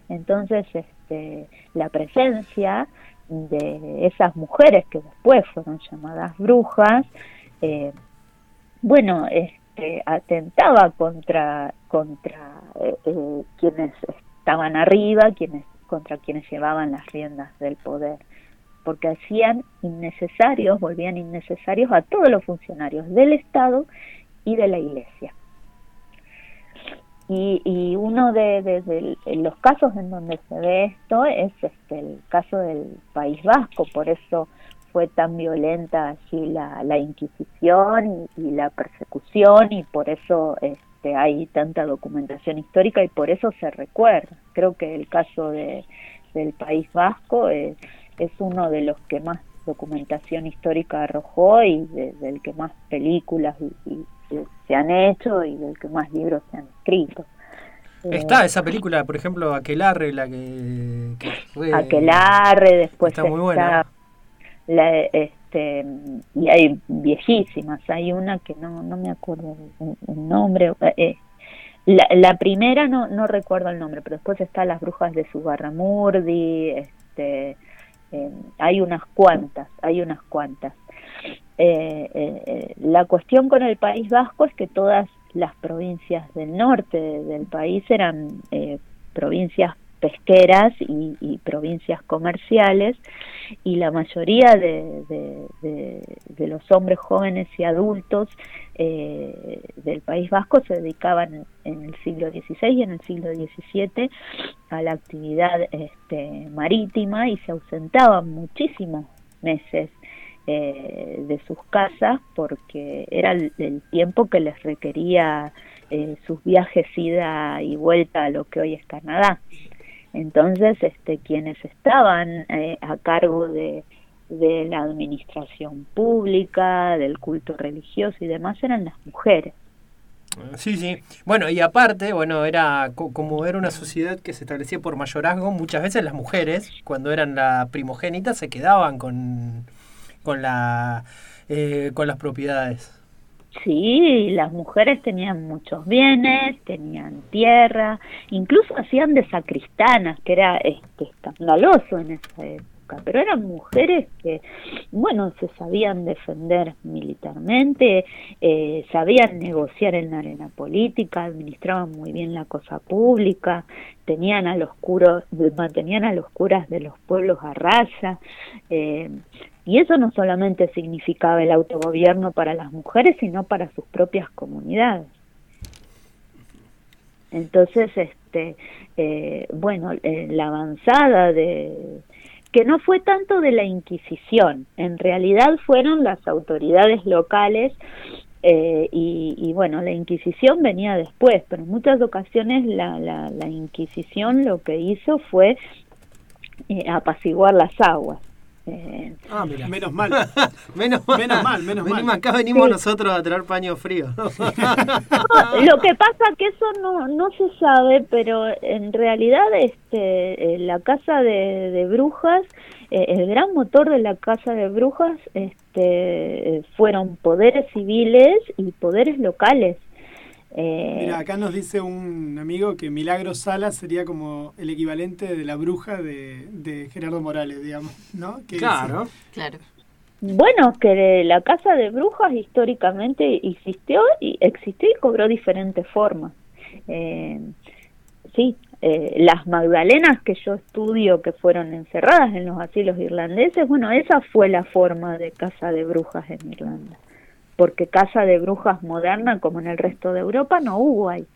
Entonces, este, la presencia de esas mujeres que después fueron llamadas brujas, eh, bueno, este, atentaba contra, contra eh, eh, quienes estaban arriba, quienes, contra quienes llevaban las riendas del poder, porque hacían innecesarios, volvían innecesarios a todos los funcionarios del Estado y de la Iglesia. Y, uno de, los casos en donde se ve esto es este, el caso del País Vasco, por eso fue tan violenta así la, Inquisición y, la persecución y por eso este, hay tanta documentación histórica y por eso se recuerda. Creo que el caso de, del País Vasco, eh, es uno de los que más documentación histórica arrojó y del que más películas y, se han hecho y del que más libros se han escrito. Está esa película, por ejemplo, Aquelarre, la que... Aquelarre, después está, muy buena. La, este, y hay viejísimas, hay una que no, no me acuerdo el, nombre. Eh, la, la, primera no, no recuerdo el nombre, pero después está Las Brujas de Subarramurdi, este, eh, hay unas cuantas, hay unas cuantas. Eh, eh, la cuestión con el País Vasco es que todas las provincias del norte del país eran provincias pesqueras y, provincias comerciales y la mayoría de, los hombres jóvenes y adultos eh, del País Vasco se dedicaban en el siglo XVI y en el siglo XVII a la actividad este, marítima y se ausentaban muchísimos meses eh, de sus casas porque era el, tiempo que les requería eh, sus viajes ida y vuelta a lo que hoy es Canadá. Entonces, este, quienes estaban eh, a cargo de, de la administración pública, del culto religioso y demás eran las mujeres. Sí, sí. Bueno, y aparte, bueno, era como era una sociedad que se establecía por mayorazgo, muchas veces las mujeres, cuando eran la primogénita, se quedaban con, con, la, eh, con las propiedades. Sí, las mujeres tenían muchos bienes, tenían tierra, incluso hacían de sacristanas, que era este, escandaloso en esa época, pero eran mujeres que, bueno, se sabían defender militarmente, eh, sabían negociar en la arena política, administraban muy bien la cosa pública, tenían a los curos, mantenían a los curas de los pueblos a raya, eh, y eso no solamente significaba el autogobierno para las mujeres, sino para sus propias comunidades. Entonces, este, eh, bueno, eh, la avanzada de que no fue tanto de la Inquisición, en realidad fueron las autoridades locales eh, y, bueno, la Inquisición venía después, pero en muchas ocasiones la, la, la Inquisición lo que hizo fue apaciguar las aguas. Ah, menos mal. menos mal. Menos mal, menos mal. Acá venimos nosotros a traer paño frío. lo que pasa que eso no, no se sabe, pero en realidad este eh, la casa de, brujas, eh, el gran motor de la casa de brujas este fueron poderes civiles y poderes locales. Eh, Mira, acá nos dice un amigo que Milagro Sala sería como el equivalente de la bruja de, Gerardo Morales, digamos, ¿no? claro, claro. Bueno, que la casa de brujas históricamente existió y existió y cobró diferentes formas. Eh, sí, eh, las Magdalenas que yo estudio que fueron encerradas en los asilos irlandeses, bueno, esa fue la forma de casa de brujas en Irlanda porque casa de brujas moderna como en el resto de Europa no hubo ahí.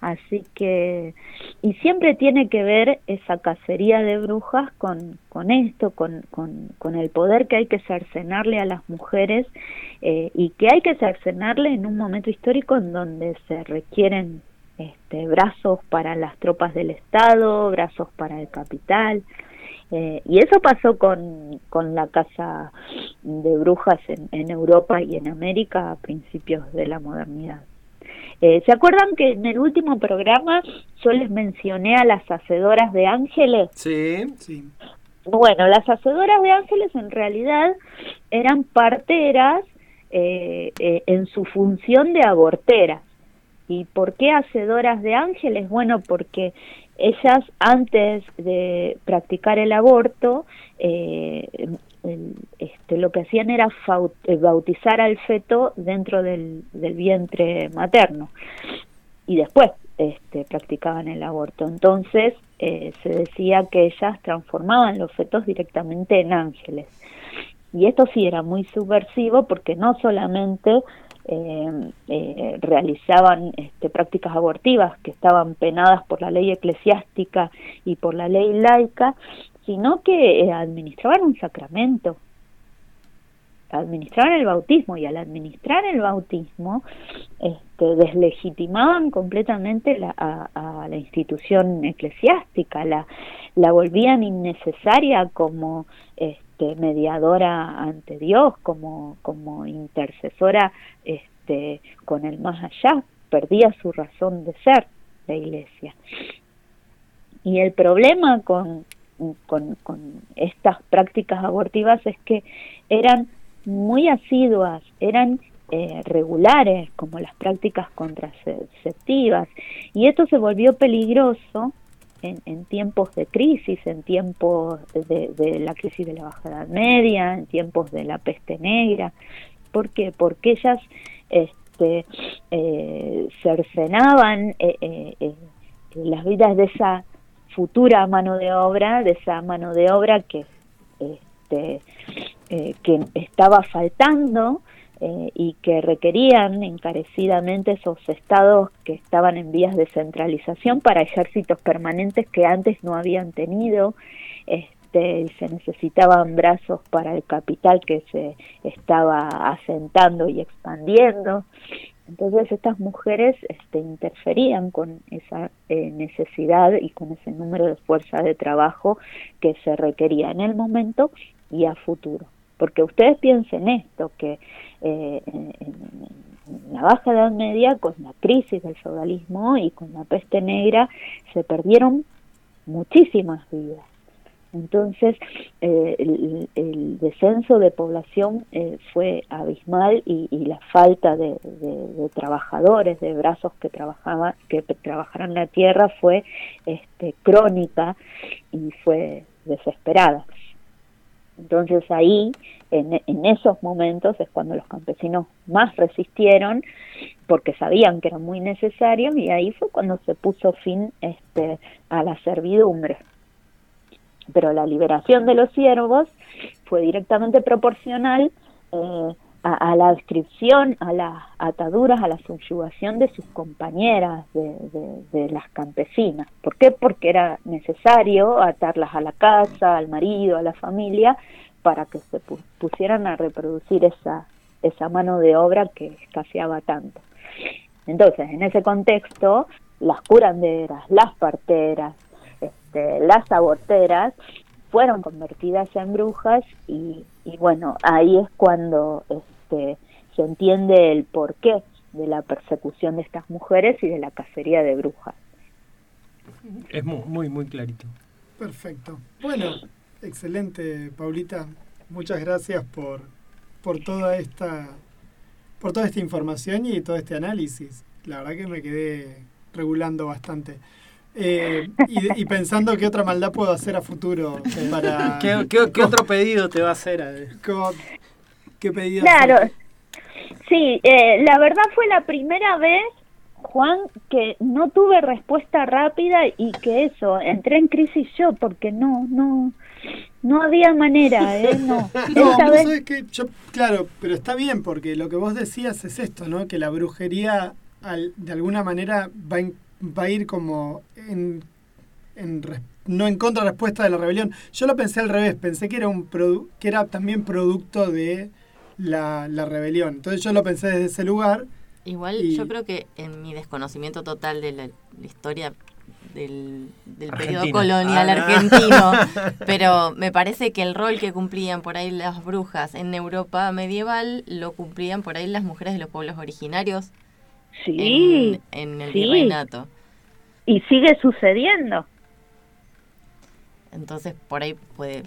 Así que, y siempre tiene que ver esa cacería de brujas con, con esto, con, con, con el poder que hay que cercenarle a las mujeres eh, y que hay que cercenarle en un momento histórico en donde se requieren este, brazos para las tropas del Estado, brazos para el capital, eh, y eso pasó con, con la casa de brujas en, en, Europa y en América a principios de la modernidad. Eh, ¿Se acuerdan que en el último programa yo les mencioné a las hacedoras de ángeles? Sí, sí. Bueno, las hacedoras de ángeles en realidad eran parteras eh, en su función de aborteras. ¿Y por qué hacedoras de ángeles? Bueno, porque ellas antes de practicar el aborto, eh, este, lo que hacían era eh, bautizar al feto dentro del, vientre materno y después este, practicaban el aborto. Entonces eh, se decía que ellas transformaban los fetos directamente en ángeles. Y esto sí era muy subversivo porque no solamente eh, eh, realizaban este, prácticas abortivas que estaban penadas por la ley eclesiástica y por la ley laica, sino que eh, administraban un sacramento, administraban el bautismo y al administrar el bautismo este, deslegitimaban completamente la, a, la institución eclesiástica, la, la volvían innecesaria como este, mediadora ante Dios, como, como intercesora este, con el más allá, perdía su razón de ser la iglesia. Y el problema con, con, estas prácticas abortivas es que eran muy asiduas, eran eh, regulares, como las prácticas contraceptivas, y esto se volvió peligroso en, tiempos de crisis, en tiempos de, la crisis de la Baja Edad Media, en tiempos de la peste negra. ¿Por qué? Porque ellas este, eh, cercenaban eh, eh, las vidas de esa futura mano de obra, de esa mano de obra que, este, que estaba faltando eh, y que requerían encarecidamente esos estados que estaban en vías de centralización para ejércitos permanentes que antes no habían tenido. Este, se necesitaban brazos para el capital que se estaba asentando y expandiendo. Entonces estas mujeres este, interferían con esa eh, necesidad y con ese número de fuerza de trabajo que se requería en el momento y a futuro. Porque ustedes piensen esto, que eh, en, la Baja Edad Media, con la crisis del feudalismo y con la peste negra, se perdieron muchísimas vidas. Entonces, eh, el, descenso de población eh, fue abismal y, la falta de, trabajadores, de brazos que trabajaban, que trabajaran la tierra fue este, crónica y fue desesperada. Entonces ahí, en, en, esos momentos, es cuando los campesinos más resistieron, porque sabían que era muy necesario, y ahí fue cuando se puso fin este, a la servidumbre. Pero la liberación de los siervos fue directamente proporcional eh, a, la descripción, a las ataduras, a la subyugación de sus compañeras, de, las campesinas. ¿Por qué? Porque era necesario atarlas a la casa, al marido, a la familia, para que se pusieran a reproducir esa, esa mano de obra que escaseaba tanto. Entonces, en ese contexto, las curanderas, las parteras, este, las aborteras fueron convertidas en brujas y, bueno, ahí es cuando este, se entiende el porqué de la persecución de estas mujeres y de la cacería de brujas. Es muy, muy, muy clarito. Perfecto. Bueno, excelente, Paulita. Muchas gracias por, por toda esta por toda esta información y todo este análisis. La verdad que me quedé regulando bastante. Eh, y, pensando qué otra maldad puedo hacer a futuro para... ¿Qué, otro pedido te va a hacer? ¿Qué pedido? Claro, sí, eh, la verdad fue la primera vez, Juan, que no tuve respuesta rápida y que eso, entré en crisis yo porque no, no, no había manera, ¿eh? No. no, que yo, claro, pero está bien porque lo que vos decías es esto, ¿no? Que la brujería al, de alguna manera va en va a ir como en, no en contra respuesta de la rebelión. Yo lo pensé al revés, pensé que era un que era también producto de la, rebelión. Entonces yo lo pensé desde ese lugar. Igual yo creo que en mi desconocimiento total de la, historia del, periodo colonial ah, argentino, pero me parece que el rol que cumplían por ahí las brujas en Europa medieval lo cumplían por ahí las mujeres de los pueblos originarios sí, en, el virreinato. Y sigue sucediendo. Entonces por ahí puede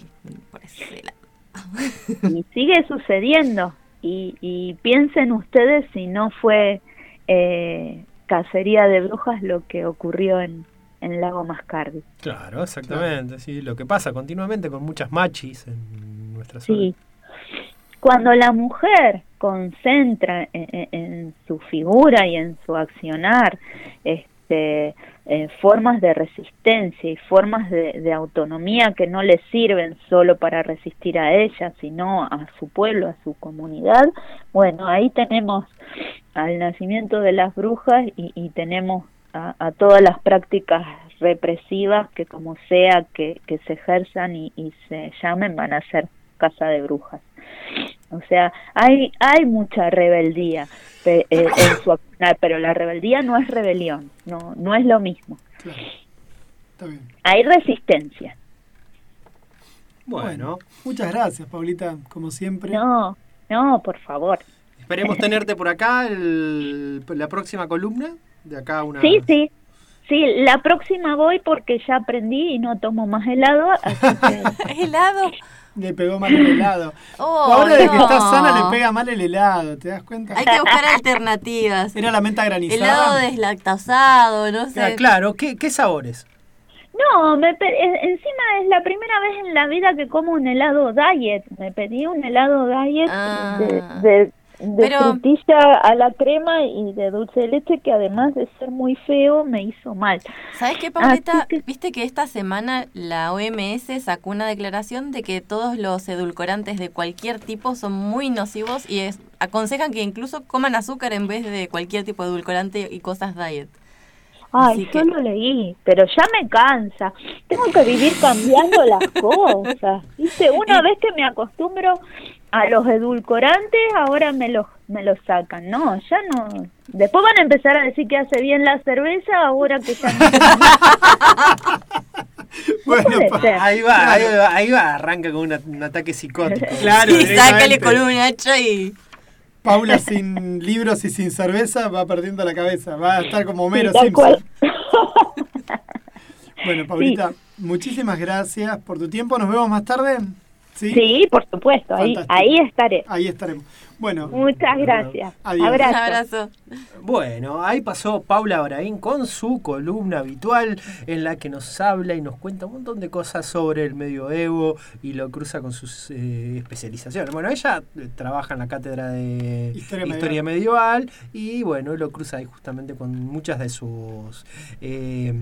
y sigue sucediendo. Y, y, piensen ustedes si no fue eh, cacería de brujas lo que ocurrió en, en Lago Mascardi. Claro, exactamente, sí, lo que pasa continuamente con muchas machis en nuestra zona. Sí, cuando la mujer concentra en, su figura y en su accionar este, eh, formas de resistencia y formas de, autonomía que no le sirven solo para resistir a ella, sino a su pueblo, a su comunidad, bueno, ahí tenemos al nacimiento de las brujas y, tenemos a, todas las prácticas represivas que como sea que, se ejerzan y, y se llamen van a ser casa de brujas. O sea, hay, hay mucha rebeldía eh, en su pero la rebeldía no es rebelión, no, no es lo mismo. Hay resistencia, Bueno, Muchas gracias, Paulita, como siempre. No, no, por favor. esperemos tenerte por acá el- la próxima columna. De acá a una. Sí, sí. Sí, la próxima voy porque ya aprendí y no tomo más helado, así que ¿Helado? Le pegó mal el helado. Oh, Ahora de que no. está sana le pega mal el helado, ¿te das cuenta? Hay que buscar alternativas. Era la menta Helado granizada. deslactosado, no Ah, sé. claro, ¿qué, qué sabores? No, me pe- e- encima es la primera vez en la vida que como un helado diet. Me pedí un helado diet Ah. de, de, de Pero- frutilla a la crema y de dulce de leche que además de ser muy feo me hizo mal. ¿Sabes qué, que- Viste que esta semana la OMS sacó una declaración de que todos los edulcorantes de cualquier tipo son muy nocivos y es- aconsejan que incluso coman azúcar en vez de cualquier tipo de edulcorante y cosas diet. Ay, Así yo que- lo leí, pero ya me cansa. Tengo que vivir cambiando las cosas. ¿Viste? Una vez que me acostumbro a los edulcorantes, ahora me los me los sacan. No, ya no. Después van a empezar a decir que hace bien la cerveza, ahora que ya no. Bueno. Ahí va, ahí va, ahí va, arranca con una- un ataque psicótico. claro, Sí, sácale con un hacha y... Paula sin libros y sin cerveza va perdiendo la cabeza. Va a estar como Homero Sí, Simpson. cual. Bueno, Paulita, muchísimas gracias por tu tiempo. Nos vemos más tarde. Sí. Sí, por supuesto, ahí, Fantástico. ahí estaré. Ahí estaremos. Bueno, Muchas gracias. Adiós. Un Abrazo. abrazo. Bueno, ahí pasó Paula Abraín con su columna habitual en la que nos habla y nos cuenta un montón de cosas sobre el medioevo y lo cruza con sus eh, especializaciones. Bueno, ella eh, trabaja en la cátedra de Historia medieval. y bueno, lo cruza ahí justamente con muchas de sus... eh,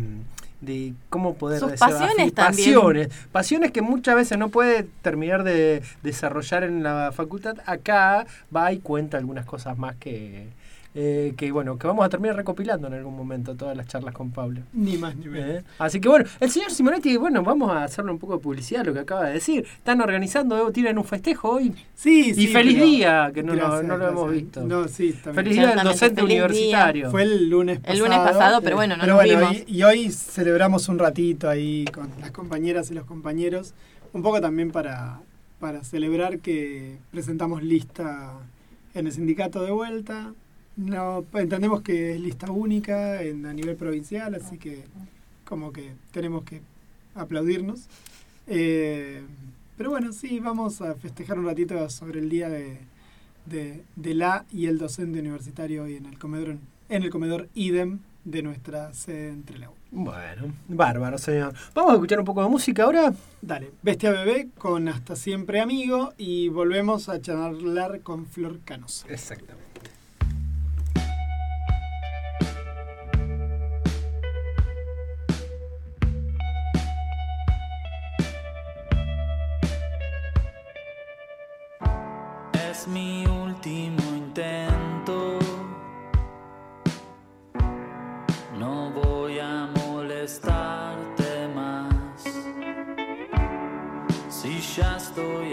de cómo poder Sus pasiones pasiones pasiones que muchas veces no puede terminar de desarrollar en la facultad. Acá va y cuenta algunas cosas más que eh, que bueno que vamos a terminar recopilando en algún momento todas las charlas con Pablo ni más ni menos. ¿eh? así que bueno el señor Simonetti bueno vamos a hacerle un poco de publicidad lo que acaba de decir están organizando eh, tienen un festejo hoy Sí, y sí. feliz pero- día que no, lo- Gracias, no lo hemos visto No, sí, bien. feliz día del docente feliz día. universitario Fue el lunes pasado. El lunes pasado, pero bueno, no Pero nos bueno, vimos. Y, y hoy celebramos un ratito ahí con las compañeras y los compañeros, un poco también para, para celebrar que presentamos lista en el sindicato de vuelta. No, entendemos que es lista única en, a nivel provincial, así que como que tenemos que aplaudirnos. Eh, pero bueno, sí, vamos a festejar un ratito sobre el día de, de, de la y el docente universitario hoy en el comedor, en el comedor IDEM de nuestra sede en Trelew. bueno bárbaro señor vamos a escuchar un poco de música ahora Dale, Bestia Bebé con Hasta Siempre Amigo y volvemos a charlar con Flor Canosa. exactamente Es mi último intento. No voy a molestarte más. Si ya estoy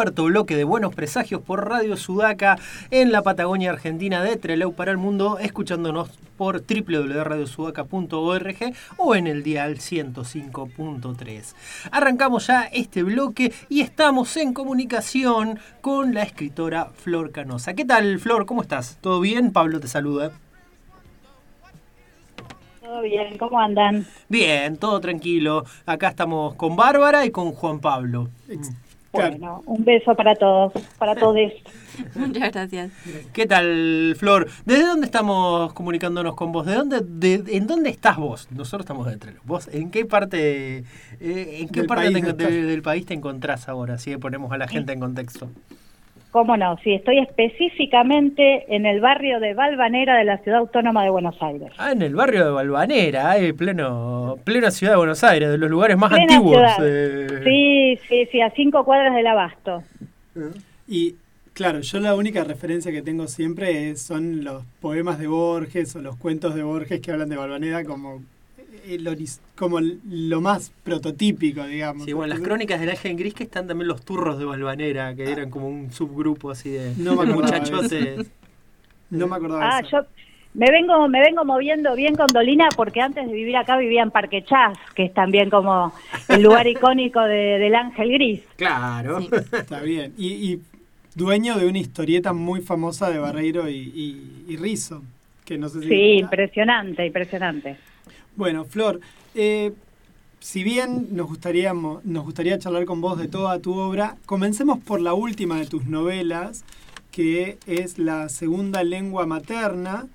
Cuarto bloque de Buenos Presagios por Radio Sudaca en la Patagonia Argentina de Trelew para el Mundo, escuchándonos por www.radiosudaca.org o en el dial 105.3. Arrancamos ya este bloque y estamos en comunicación con la escritora Flor Canosa. ¿Qué tal, Flor? ¿Cómo estás? ¿Todo bien? Pablo te saluda. Todo bien, ¿cómo andan? Bien, todo tranquilo. Acá estamos con Bárbara y con Juan Pablo. Bueno, un beso para todos, para todos. Muchas gracias. ¿Qué tal, Flor? ¿Desde dónde estamos comunicándonos con vos? ¿De dónde, de, ¿En dónde estás vos? Nosotros estamos de ¿Vos en qué parte, eh, en qué Del parte país te- del país te encontrás ahora? Así que ponemos a la gente en contexto. ¿Cómo no? Sí, estoy específicamente en el barrio de Valvanera de la Ciudad Autónoma de Buenos Aires. Ah, en el barrio de Balvanera, eh, pleno, plena ciudad de Buenos Aires, de los lugares más Plena antiguos. ciudad. eh. Sí, sí, sí, a cinco cuadras del Abasto. Y claro, yo la única referencia que tengo siempre es- son los poemas de Borges o los cuentos de Borges que hablan de Balvanera como, el oris- como lo más prototípico, digamos. Sí, bueno, las crónicas del Ángel Gris que están también los turros de Balvanera, que eran como un subgrupo así de, No me muchachotes. No me acordaba Ah, de eso. yo me vengo, me vengo moviendo bien con Dolina porque antes de vivir acá vivía en Parque Chas, que es también como el lugar icónico de- del Ángel Gris. Claro. Sí. Está bien. Y, y dueño de una historieta muy famosa de Barreiro y, y, y Rizzo. Que no sé si. Sí, impresionante, impresionante. Bueno, Flor, eh, si bien nos gustaría, nos gustaría charlar con vos de toda tu obra, comencemos por la última de tus novelas, que es La Segunda Lengua Materna,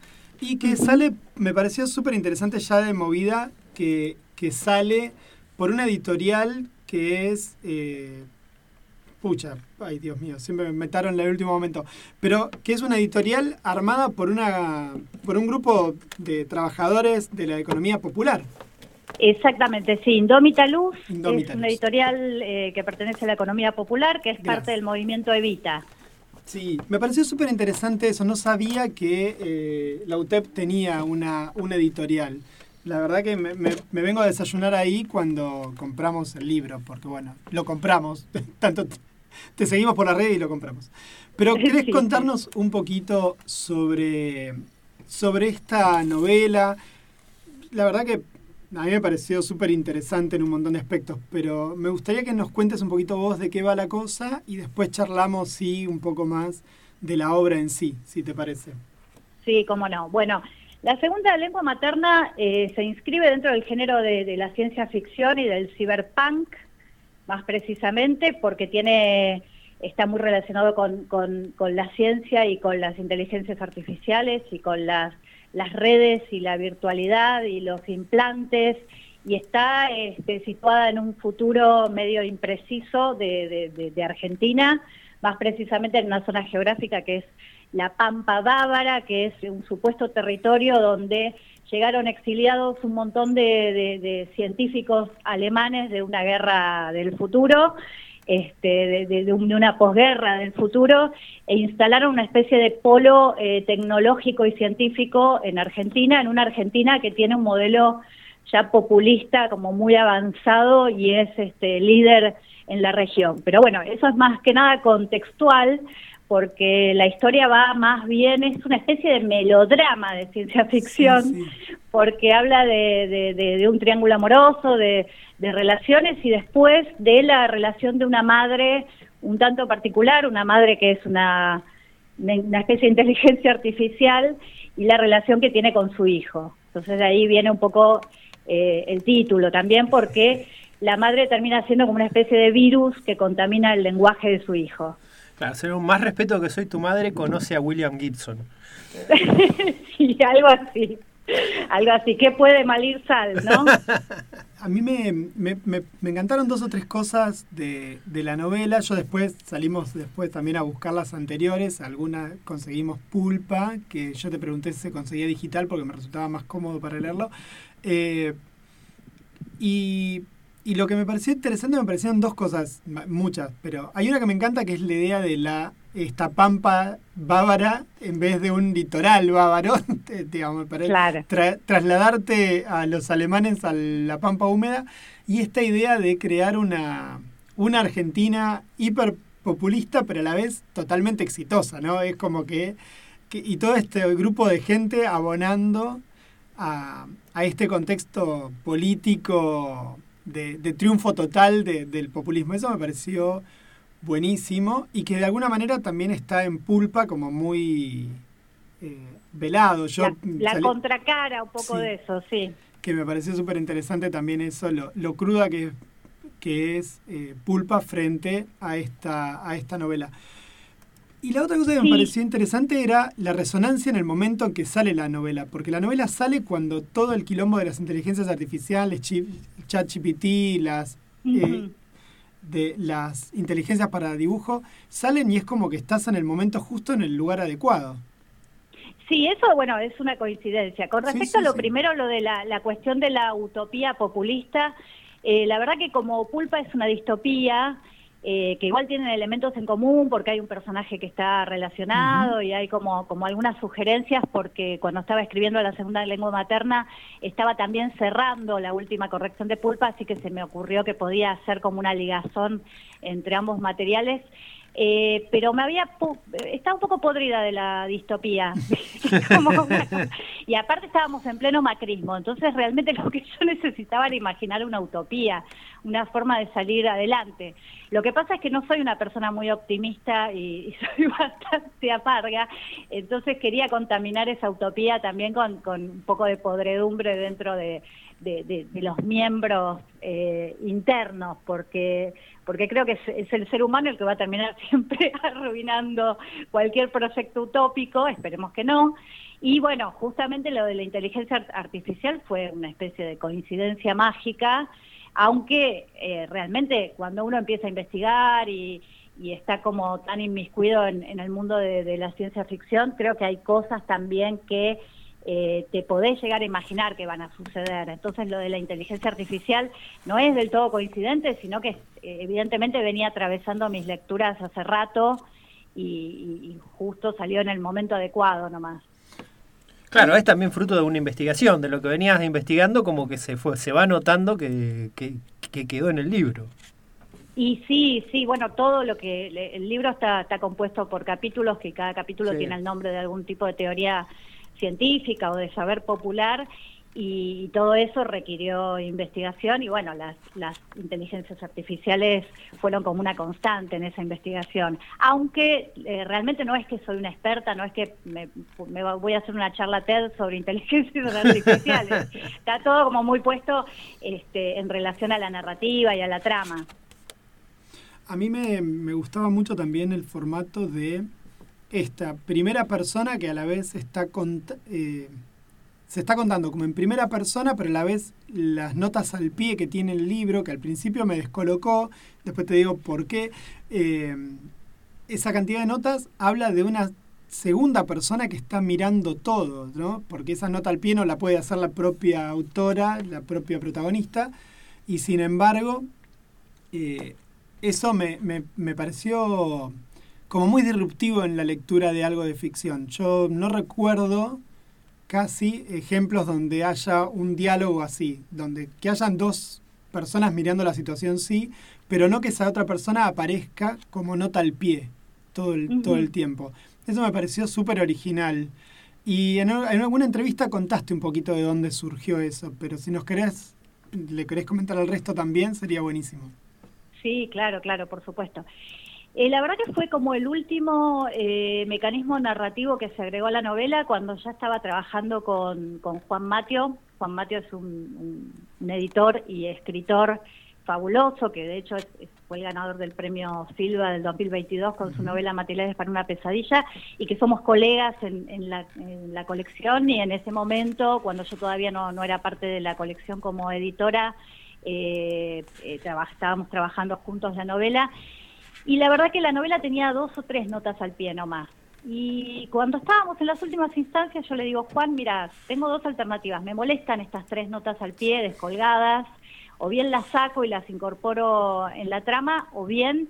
y que sale, me pareció súper interesante ya de movida, que, que sale por una editorial que es... eh, Pucha, ay Dios mío, siempre me metaron en el último momento. Pero que es una editorial armada por una por un grupo de trabajadores de la economía popular. Exactamente, sí. Indómita Luz Indómita es una editorial eh, que pertenece a la economía popular, que es Gracias. parte del movimiento Evita. Sí, me pareció súper interesante eso. No sabía que eh, la UTEP tenía una, una editorial. La verdad que me, me- me vengo a desayunar ahí cuando compramos el libro, porque bueno, lo compramos. Tanto te, seguimos por la red y lo compramos. Pero ¿querés Sí, contarnos un poquito sobre, sobre esta novela? La verdad que a mí me pareció súper interesante en un montón de aspectos, pero me gustaría que nos cuentes un poquito vos de qué va la cosa y después charlamos, sí, un poco más de la obra en sí, si te parece. Sí, cómo no. Bueno, la segunda lengua materna eh, se inscribe dentro del género de, de la ciencia ficción y del cyberpunk, más precisamente porque tiene está muy relacionado con, con- la ciencia y con las inteligencias artificiales y con las, las redes y la virtualidad y los implantes y está este, situada en un futuro medio impreciso de, de- de- de Argentina, más precisamente en una zona geográfica que es la Pampa Bávara, que es un supuesto territorio donde llegaron exiliados un montón de, de- científicos alemanes de una guerra del futuro, este, de, de una posguerra del futuro, e instalaron una especie de polo eh, tecnológico y científico en Argentina, en una Argentina que tiene un modelo ya populista, como muy avanzado y es este líder en la región. Pero bueno, eso es más que nada contextual, porque la historia va más bien, es una especie de melodrama de ciencia ficción, Sí, sí. porque habla de, de- de- de un triángulo amoroso, de, de relaciones y después de la relación de una madre un tanto particular, una madre que es una, una especie de inteligencia artificial y la relación que tiene con su hijo. Entonces de ahí viene un poco eh, el título también porque la madre termina siendo como una especie de virus que contamina el lenguaje de su hijo. Claro, según más respeto que soy tu madre, conoce a William Gibson. sí, algo así. Algo así, ¿qué puede malir sal, no? A mí me, me, me, me encantaron dos o tres cosas de, de la novela. Yo después salimos después también a buscar las anteriores. Algunas conseguimos pulpa, que yo te pregunté si se conseguía digital porque me resultaba más cómodo para leerlo. Eh, y, y lo que me pareció interesante me parecieron dos cosas, muchas, pero hay una que me encanta que es la idea de la esta pampa bávara en vez de un litoral bávaro, digamos, parece Claro. tra- trasladarte a los alemanes a la pampa húmeda y esta idea de crear una, una Argentina hiper populista pero a la vez totalmente exitosa, ¿no? Es como que, que- y todo este grupo de gente abonando a, a este contexto político de, de triunfo total de- del populismo. Eso me pareció buenísimo y que de alguna manera también está en pulpa como muy eh, velado. Yo La, contracara un poco Sí. de eso, sí. que me pareció súper interesante también eso, lo, lo cruda que, que es eh, Pulpa frente a esta, a esta novela. Y la otra cosa que me pareció interesante era la resonancia en el momento en que sale la novela, porque la novela sale cuando todo el quilombo de las inteligencias artificiales, ChatGPT, las, eh, Ujú. de las inteligencias para dibujo, salen y es como que estás en el momento justo en el lugar adecuado. Sí, eso, bueno, es una coincidencia. Con Sí, respecto sí, a lo sí. primero, lo de la, la cuestión de la utopía populista, eh, la verdad que como Pulpa es una distopía, eh, que igual tienen elementos en común porque hay un personaje que está relacionado y hay como, como algunas sugerencias porque cuando estaba escribiendo la segunda lengua materna estaba también cerrando la última corrección de Pulpa, así que se me ocurrió que podía hacer como una ligazón entre ambos materiales. Eh, pero me había estaba un poco podrida de la distopía. Y aparte estábamos en pleno macrismo entonces realmente lo que yo necesitaba era imaginar una utopía una forma de salir adelante. Lo que pasa es que no soy una persona muy optimista y, y soy bastante amarga entonces quería contaminar esa utopía también con, con un poco de podredumbre dentro de, de- de- de los miembros eh, internos, porque, porque creo que es, es el ser humano el que va a terminar siempre arruinando cualquier proyecto utópico, esperemos que no. Y bueno, justamente lo de la inteligencia art- artificial fue una especie de coincidencia mágica, aunque eh, realmente cuando uno empieza a investigar y, está como tan inmiscuido en, el mundo de la ciencia ficción, creo que hay cosas también que eh, te podés llegar a imaginar que van a suceder. Entonces lo de la inteligencia artificial no es del todo coincidente, sino que eh, evidentemente venía atravesando mis lecturas hace rato y, justo salió en el momento adecuado nomás. Claro, es también fruto de una investigación, de lo que venías investigando, como que se fue, se va notando que, que, que quedó en el libro. Y sí, sí, bueno, todo lo que el libro está, está compuesto por capítulos, que cada capítulo Sí. tiene el nombre de algún tipo de teoría científica o de saber popular, y, todo eso requirió investigación y bueno, las, las inteligencias artificiales fueron como una constante en esa investigación. Aunque eh, realmente no es que soy una experta, no es que me, me voy a hacer una charla TED sobre inteligencias artificiales. Está todo como muy puesto este, en relación a la narrativa y a la trama. A mí me, me gustaba mucho también el formato de esta primera persona que a la vez está eh, se está contando como en primera persona, pero a la vez las notas al pie que tiene el libro, que al principio me descolocó, después te digo por qué. eh, esa cantidad de notas habla de una segunda persona que está mirando todo, ¿no? Porque esa nota al pie no la puede hacer la propia autora, la propia protagonista, y sin embargo, eh, eso me, me, me pareció como muy disruptivo en la lectura de algo de ficción. Yo no recuerdo casi ejemplos donde haya un diálogo así, donde que hayan dos personas mirando la situación sí, pero no que esa otra persona aparezca como nota al pie todo el, todo el tiempo. Eso me pareció súper original. Y en, en alguna entrevista contaste un poquito de dónde surgió eso, pero si nos querés, le querés comentar al resto también, sería buenísimo. Sí, claro, claro, por supuesto. Eh, la verdad que fue como el último eh, mecanismo narrativo que se agregó a la novela cuando ya estaba trabajando con, con Juan Matio. Juan Matio es un, un- un editor y escritor fabuloso que de hecho es, es fue el ganador del premio Silva del 2022 con su novela Materiales para una pesadilla y que somos colegas en, la, colección y en ese momento, cuando yo todavía no, no era parte de la colección como editora, eh, eh estábamos trabajando juntos la novela y la verdad que la novela tenía dos o tres notas al pie nomás. Y cuando estábamos en las últimas instancias, yo le digo, Juan, mira, tengo dos alternativas. Me molestan estas tres notas al pie, descolgadas, o bien las saco y las incorporo en la trama, o bien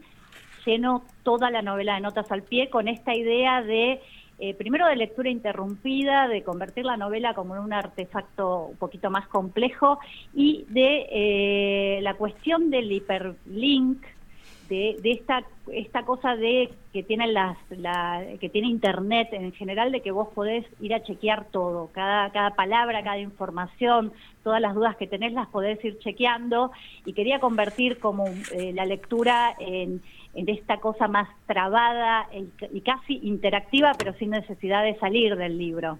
lleno toda la novela de notas al pie con esta idea de, eh, primero de lectura interrumpida, de convertir la novela como en un artefacto un poquito más complejo, y de eh, la cuestión del hiperlink, de, esta esta cosa de que tiene las la, que tiene internet en general de que vos podés ir a chequear todo cada cada palabra cada información todas las dudas que tenés las podés ir chequeando. Y quería convertir como eh, la lectura en, en esta cosa más trabada y casi interactiva pero sin necesidad de salir del libro.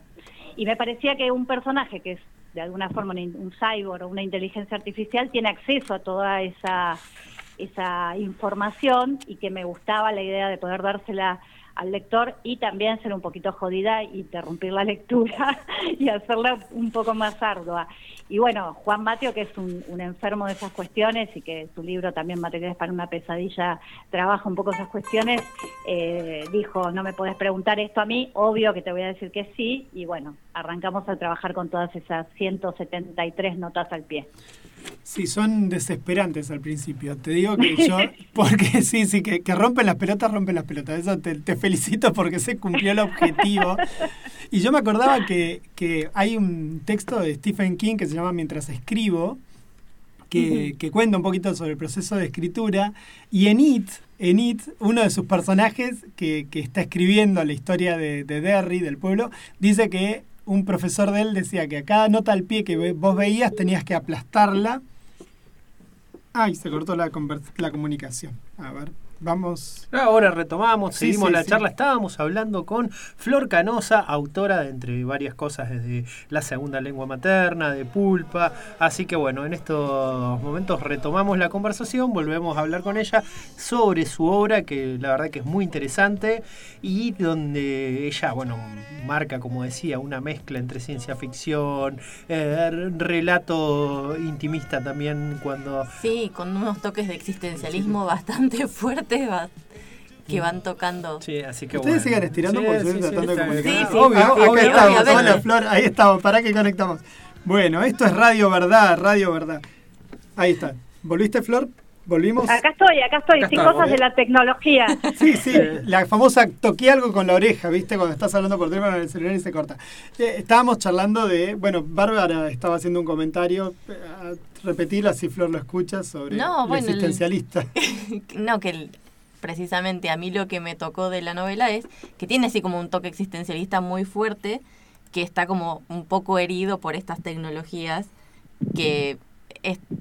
Y me parecía que un personaje que es de alguna forma un cyborg o una inteligencia artificial tiene acceso a toda esa esa información y que me gustaba la idea de poder dársela al lector y también ser un poquito jodida, interrumpir la lectura y hacerla un poco más ardua. Y bueno, Juan Mateo, que es un, enfermo de esas cuestiones y que su libro también, Materiales para una pesadilla, trabaja un poco esas cuestiones, eh, dijo, no me puedes preguntar esto a mí, obvio que te voy a decir que sí, y bueno, arrancamos a trabajar con todas esas 173 notas al pie. Sí, son desesperantes al principio. Te digo que yo, porque sí, sí, que, rompen las pelotas, rompen las pelotas. Eso te, felicito porque se cumplió el objetivo. Y yo me acordaba que, que, hay un texto de Stephen King que se llama Mientras escribo, que, que, cuenta un poquito sobre el proceso de escritura. Y en It, en It, uno de sus personajes que, que está escribiendo la historia de, de Derry, del pueblo, dice que un profesor de él decía que a cada nota al pie que vos veías tenías que aplastarla. Ay, se cortó la, la comunicación. A ver. Vamos. Ahora retomamos, seguimos la charla. Estábamos hablando con Flor Canosa, autora de entre varias cosas desde la segunda lengua materna, de pulpa. Así que bueno, en estos momentos retomamos la conversación, volvemos a hablar con ella sobre su obra, que la verdad que es muy interesante y donde ella, bueno, marca, como decía, una mezcla entre ciencia ficción, eh, relato intimista también cuando... Sí, con unos toques de existencialismo bastante que van tocando. Sí, así que Ustedes sigan estirando porque estoy tratando de comunicar. Sí, obvio, acá estamos. Hola, Flor, ahí estamos. ¿Para qué conectamos? Bueno, esto es Radio Verdad, Radio Verdad. Ahí está. ¿Volviste, Flor? ¿Volvimos? Acá estoy, acá estoy, sin cosas de la tecnología. Sí, sí, la famosa toqué algo con la oreja, ¿viste? Cuando estás hablando por teléfono en el celular y se corta. Eh, estábamos charlando de, bueno, Bárbara estaba haciendo un comentario, eh, repetirlo así Flor lo escucha, sobre no, el existencialista. no, que precisamente a mí lo que me tocó de la novela es que tiene así como un toque existencialista muy fuerte, que está como un poco herido por estas tecnologías que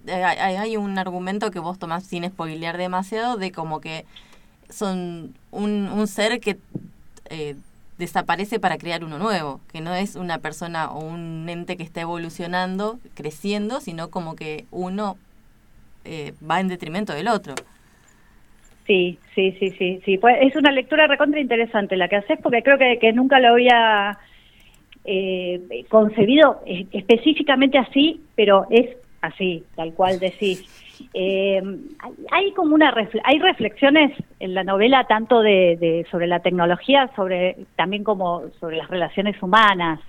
hay un argumento que vos tomás sin spoilear demasiado de como que son un, un ser que eh, desaparece para crear uno nuevo, que no es una persona o un ente que está evolucionando, creciendo, sino como que uno eh, va en detrimento del otro. Sí, sí, sí, sí, sí. Pues es una lectura recontra interesante la que haces porque creo que, nunca lo había eh, concebido específicamente así, pero es así, tal cual decís. Eh, hay como una hay reflexiones en la novela tanto de, sobre la tecnología, sobre también como sobre las relaciones humanas.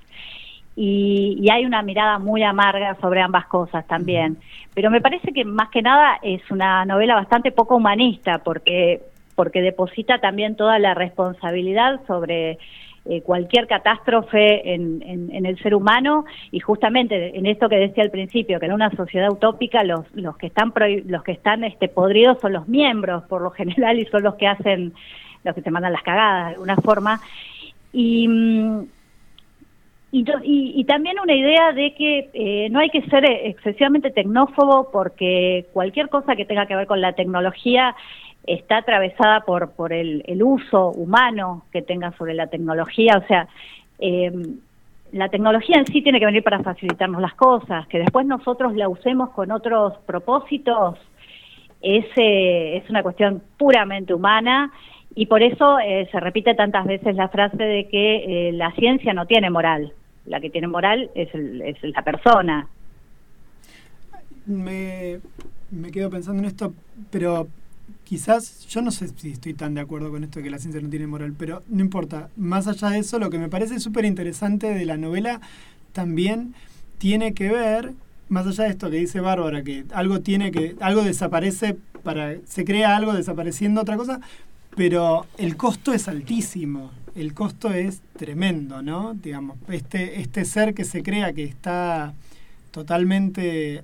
Y, hay una mirada muy amarga sobre ambas cosas también. Pero me parece que más que nada es una novela bastante poco humanista porque porque deposita también toda la responsabilidad sobre eh, cualquier catástrofe en, en, el ser humano. Y justamente en esto que decía al principio que en una sociedad utópica los los que están los que están este podridos son los miembros por lo general y son los que hacen los que te mandan las cagadas de alguna forma. Y mm, y, y, también una idea de que eh, no hay que ser excesivamente tecnófobo porque cualquier cosa que tenga que ver con la tecnología está atravesada por, por el, uso humano que tenga sobre la tecnología, o sea, eh, la tecnología en sí tiene que venir para facilitarnos las cosas, que después nosotros la usemos con otros propósitos, es, eh, es una cuestión puramente humana. Y por eso eh, se repite tantas veces la frase de que eh, la ciencia no tiene moral, la que tiene moral es, el- es la persona. me, me quedo pensando en esto, pero quizás, yo no sé si estoy tan de acuerdo con esto de que la ciencia no tiene moral, pero no importa. Más allá de eso, lo que me parece súper interesante de la novela también tiene que ver, más allá de esto que dice Bárbara, que algo tiene que, algo desaparece para, se crea algo desapareciendo otra cosa, pero el costo es altísimo. El costo es tremendo, ¿no? Digamos, este, este ser que se crea que está totalmente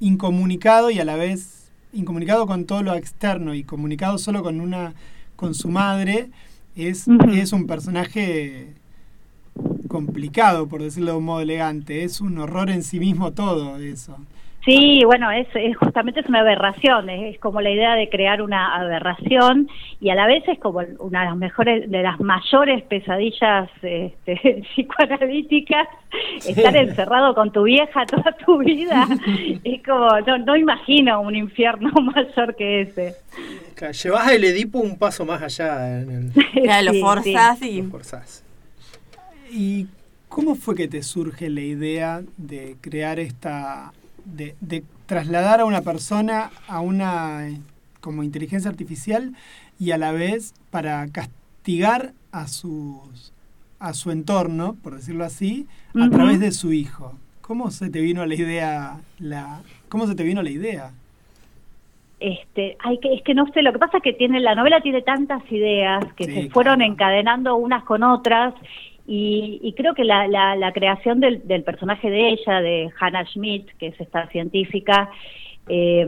incomunicado y a la vez incomunicado con todo lo externo y comunicado solo con una con su madre es, es un personaje complicado por decirlo de un modo elegante. Es un horror en sí mismo todo eso Sí, bueno, es, es justamente es una aberración, es, es como la idea de crear una aberración y a la vez es como una de las mejores, de las mayores pesadillas este, psicoanalíticas, estar encerrado con tu vieja toda tu vida, es como, no, no imagino un infierno mayor que ese. Claro, Llevas el Edipo un paso más allá en el Claro, lo forzás sí. y lo forzás. y cómo fue que te surge la idea de crear esta de, de trasladar a una persona a una eh, como inteligencia artificial y a la vez para castigar a sus a su entorno, por decirlo así, a través de su hijo. ¿Cómo se te vino la idea la cómo se te vino la idea? Este, hay que, es que no sé, lo que pasa es que tiene, la novela tiene tantas ideas que Sí, se fueron claro. encadenando unas con otras y, y creo que la, la, la creación del, del personaje de ella, de Hannah Schmidt, que es esta científica, eh,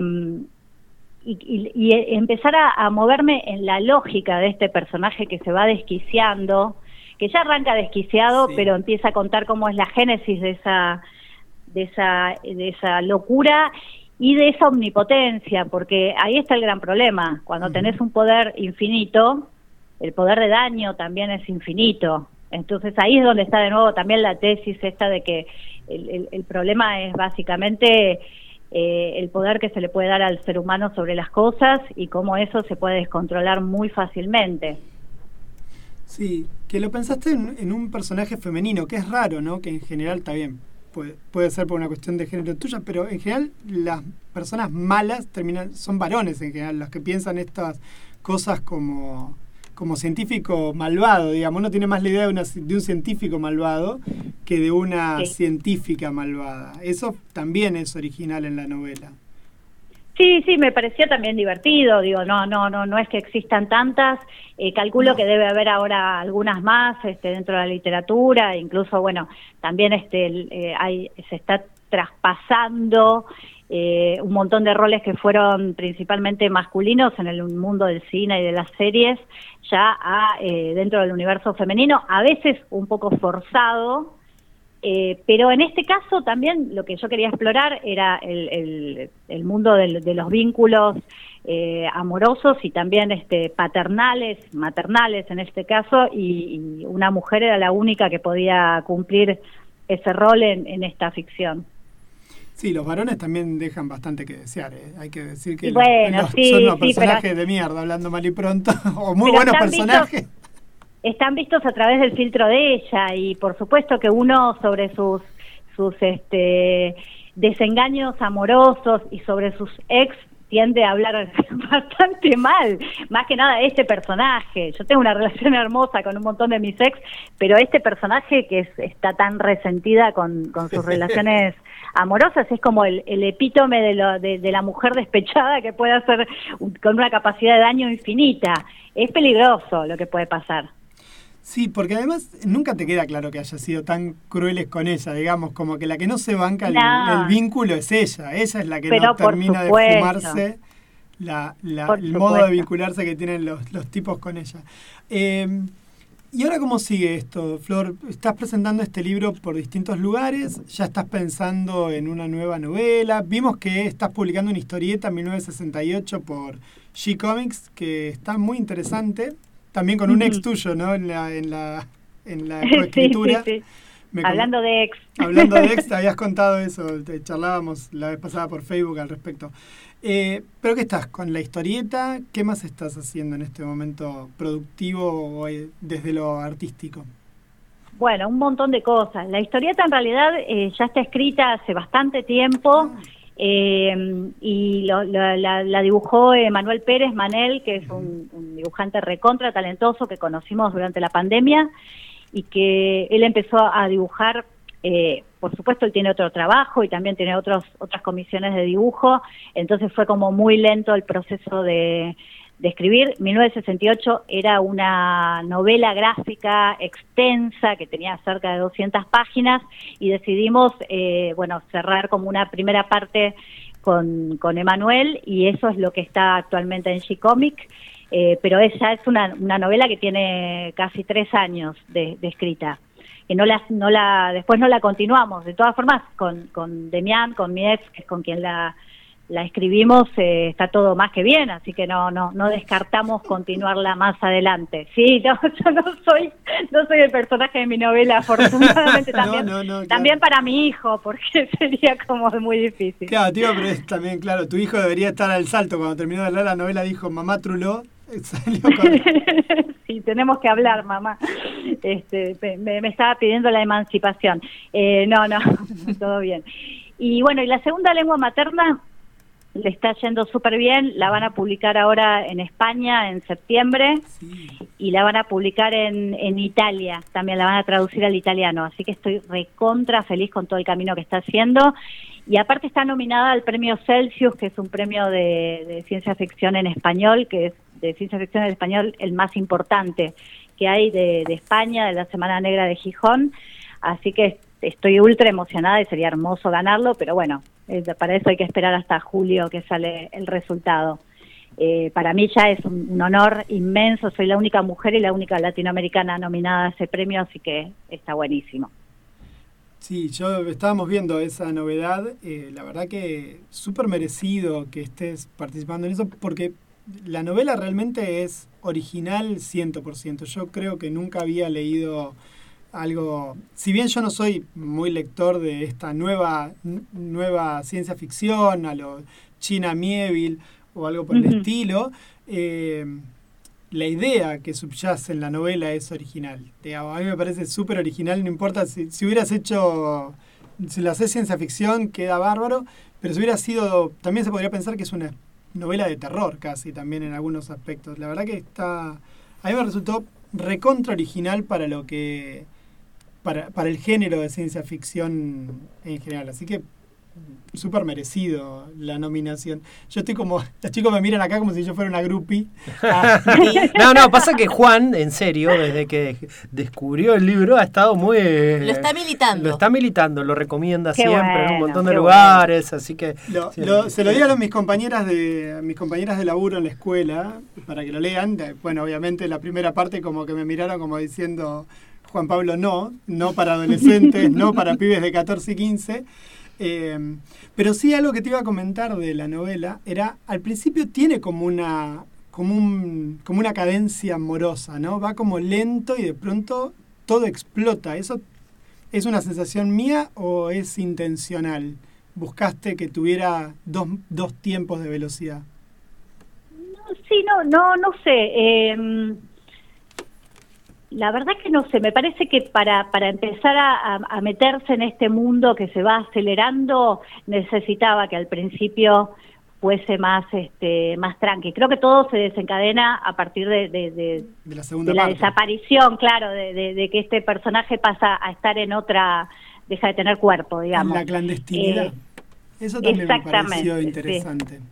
y, y- y empezar a, a moverme en la lógica de este personaje que se va desquiciando, que ya arranca desquiciado, Sí. pero empieza a contar cómo es la génesis de esa de esa de esa locura y de esa omnipotencia, porque ahí está el gran problema. Cuando tenés un poder infinito, el poder de daño también es infinito. Entonces ahí es donde está de nuevo también la tesis esta de que el, el- problema es básicamente eh, el poder que se le puede dar al ser humano sobre las cosas y cómo eso se puede descontrolar muy fácilmente. Sí, que lo pensaste en, en un personaje femenino, que es raro, ¿no? Que en general está bien, puede, puede ser por una cuestión de género tuya, pero en general las personas malas terminan, son varones en general, los que piensan estas cosas como, como científico malvado, digamos. Uno tiene más la idea de, una- de un científico malvado que de una Sí. científica malvada. Eso también es original en la novela. Sí, sí, me pareció también divertido. Digo, no, no, no, no es que existan tantas. Eh, calculo que debe haber ahora algunas más este, dentro de la literatura. Incluso, bueno, también este, el, eh, hay, se está traspasando eh, un montón de roles que fueron principalmente masculinos en el mundo del cine y de las series, ya a, eh, dentro del universo femenino, a veces un poco forzado. Eh, pero en este caso también lo que yo quería explorar era el, el- mundo de los vínculos eh, amorosos y también este, paternales, maternales en este caso, y, y una mujer era la única que podía cumplir ese rol en, en esta ficción. Sí, los varones también dejan bastante que desear. ¿eh? Hay que decir que los- los- sí, son sí, pero- personajes de mierda, hablando mal y pronto, o muy buenos están vistos- personajes. están vistos a través del filtro de ella y por supuesto que uno sobre sus sus este desengaños amorosos y sobre sus ex tiende a hablar bastante mal, más que nada este personaje. Yo tengo una relación hermosa con un montón de mis ex, pero este personaje que es- está tan resentida con, con sus relaciones amorosas es como el, el epítome de, lo- de, de la mujer despechada que puede hacer un- con una capacidad de daño infinita. Es peligroso lo que puede pasar. Sí, porque además nunca te queda claro que haya sido tan crueles con ella, digamos, como que la que no se banca el- No. el, vínculo es ella, ella es la que Pero no termina de fumarse la, la- Por el modo de vincularse que tienen los, los tipos con ella. Eh, ¿Y ahora cómo sigue esto, Flor? Estás presentando este libro por distintos lugares, ya estás pensando en una nueva novela, vimos que estás publicando una historieta en 1968 por G-Comics, que está muy interesante, también con un ex tuyo, ¿no? En la, en la, en la Sí, coescritura. sí, sí. Com- Hablando de ex. Hablando de ex, te habías contado eso, te charlábamos la vez pasada por Facebook al respecto. Eh, ¿Pero qué estás? ¿Con la historieta? ¿Qué más estás haciendo en este momento productivo o, eh, desde lo artístico? Bueno, un montón de cosas. La historieta en realidad eh, ya está escrita hace bastante tiempo eh, y lo- lo- la, la dibujó Manuel Pérez Manel, que es un, un dibujante recontra talentoso que conocimos durante la pandemia y que él empezó a dibujar. eh, por supuesto, él tiene otro trabajo y también tiene otros, otras comisiones de dibujo, entonces fue como muy lento el proceso de, de escribir. 1968 era una novela gráfica extensa que tenía cerca de 200 páginas y decidimos, eh, bueno, cerrar como una primera parte con, con Emanuel y eso es lo que está actualmente en G-Comic. Eh, pero ella es una, una novela que tiene casi tres años de escrita que no la, no la, después no la continuamos. De todas formas, con, con Demián, con mi ex, que es con quien la, la escribimos, eh, está todo más que bien, así que no, no, no descartamos continuarla más adelante. Sí, no, yo no soy, no soy el personaje de mi novela, afortunadamente No, también, no, no, claro. también para mi hijo, porque sería como muy difícil. Claro, tío, pero es también, claro, tu hijo debería estar al salto. Cuando terminó de leer la novela dijo, mamá truló, salió sí, tenemos que hablar, mamá. Este, me, me estaba pidiendo la emancipación. Eh, no, no, todo bien. Y bueno, y la segunda lengua materna le está yendo súper bien. La van a publicar ahora en España en septiembre y la van a publicar en, en Italia. También la van a traducir al italiano. Así que estoy recontra feliz con todo el camino que está haciendo. Y aparte está nominada al premio Celsius, que es un premio de, de ciencia ficción en español, que es de ciencia ficción en español el más importante que hay de, España, de la Semana Negra de Gijón. Así que estoy ultra emocionada y sería hermoso ganarlo, pero bueno, para eso hay que esperar hasta julio que sale el resultado. Eh, para mí ya es un, honor inmenso, soy la única mujer y la única latinoamericana nominada a ese premio, así que está buenísimo. Sí, yo estábamos viendo esa novedad, eh, la verdad que súper merecido que estés participando en eso, porque la novela realmente es original 100%. Yo creo que nunca había leído algo, si bien yo no soy muy lector de esta nueva, nueva ciencia ficción, a lo China Mieville o algo por uh -huh. el estilo, eh, la idea que subyace en la novela es original. A mí me parece súper original, no importa si, si hubieras hecho, si lo haces ciencia ficción, queda bárbaro, pero si hubiera sido, también se podría pensar que es una novela de terror casi también en algunos aspectos. La verdad que está, a mí me resultó recontra original para lo que, para, para el género de ciencia ficción en general. Así que súper merecido la nominación. Yo estoy como, los chicos me miran acá como si yo fuera una groupie. Ah, no, no, pasa que Juan, en serio, desde que descubrió el libro, ha estado muy... Lo está militando. Lo está militando, lo recomienda qué siempre bueno, en un montón de lugares, así que... Lo, sí. lo, se lo di a los, mis compañeras de mis compañeras de laburo en la escuela para que lo lean. Bueno, obviamente la primera parte como que me miraron como diciendo Juan Pablo no, no para adolescentes, no para pibes de 14 y 15. Eh, pero sí algo que te iba a comentar de la novela era, al principio tiene como una, como, un, como una cadencia amorosa, ¿no? Va como lento y de pronto todo explota. ¿Eso es una sensación mía o es intencional? ¿Buscaste que tuviera dos, dos tiempos de velocidad? Sí, no, no, no sé. Eh, la verdad que no sé, me parece que para, para empezar a, a, meterse en este mundo que se va acelerando, necesitaba que al principio fuese más este más tranqui. Creo que todo se desencadena a partir de, de, de, de la, segunda de la parte. desaparición, claro, de, que este personaje pasa a estar en otra, deja de tener cuerpo, digamos. En la clandestinidad. Eh, Eso también me pareció interesante. sí.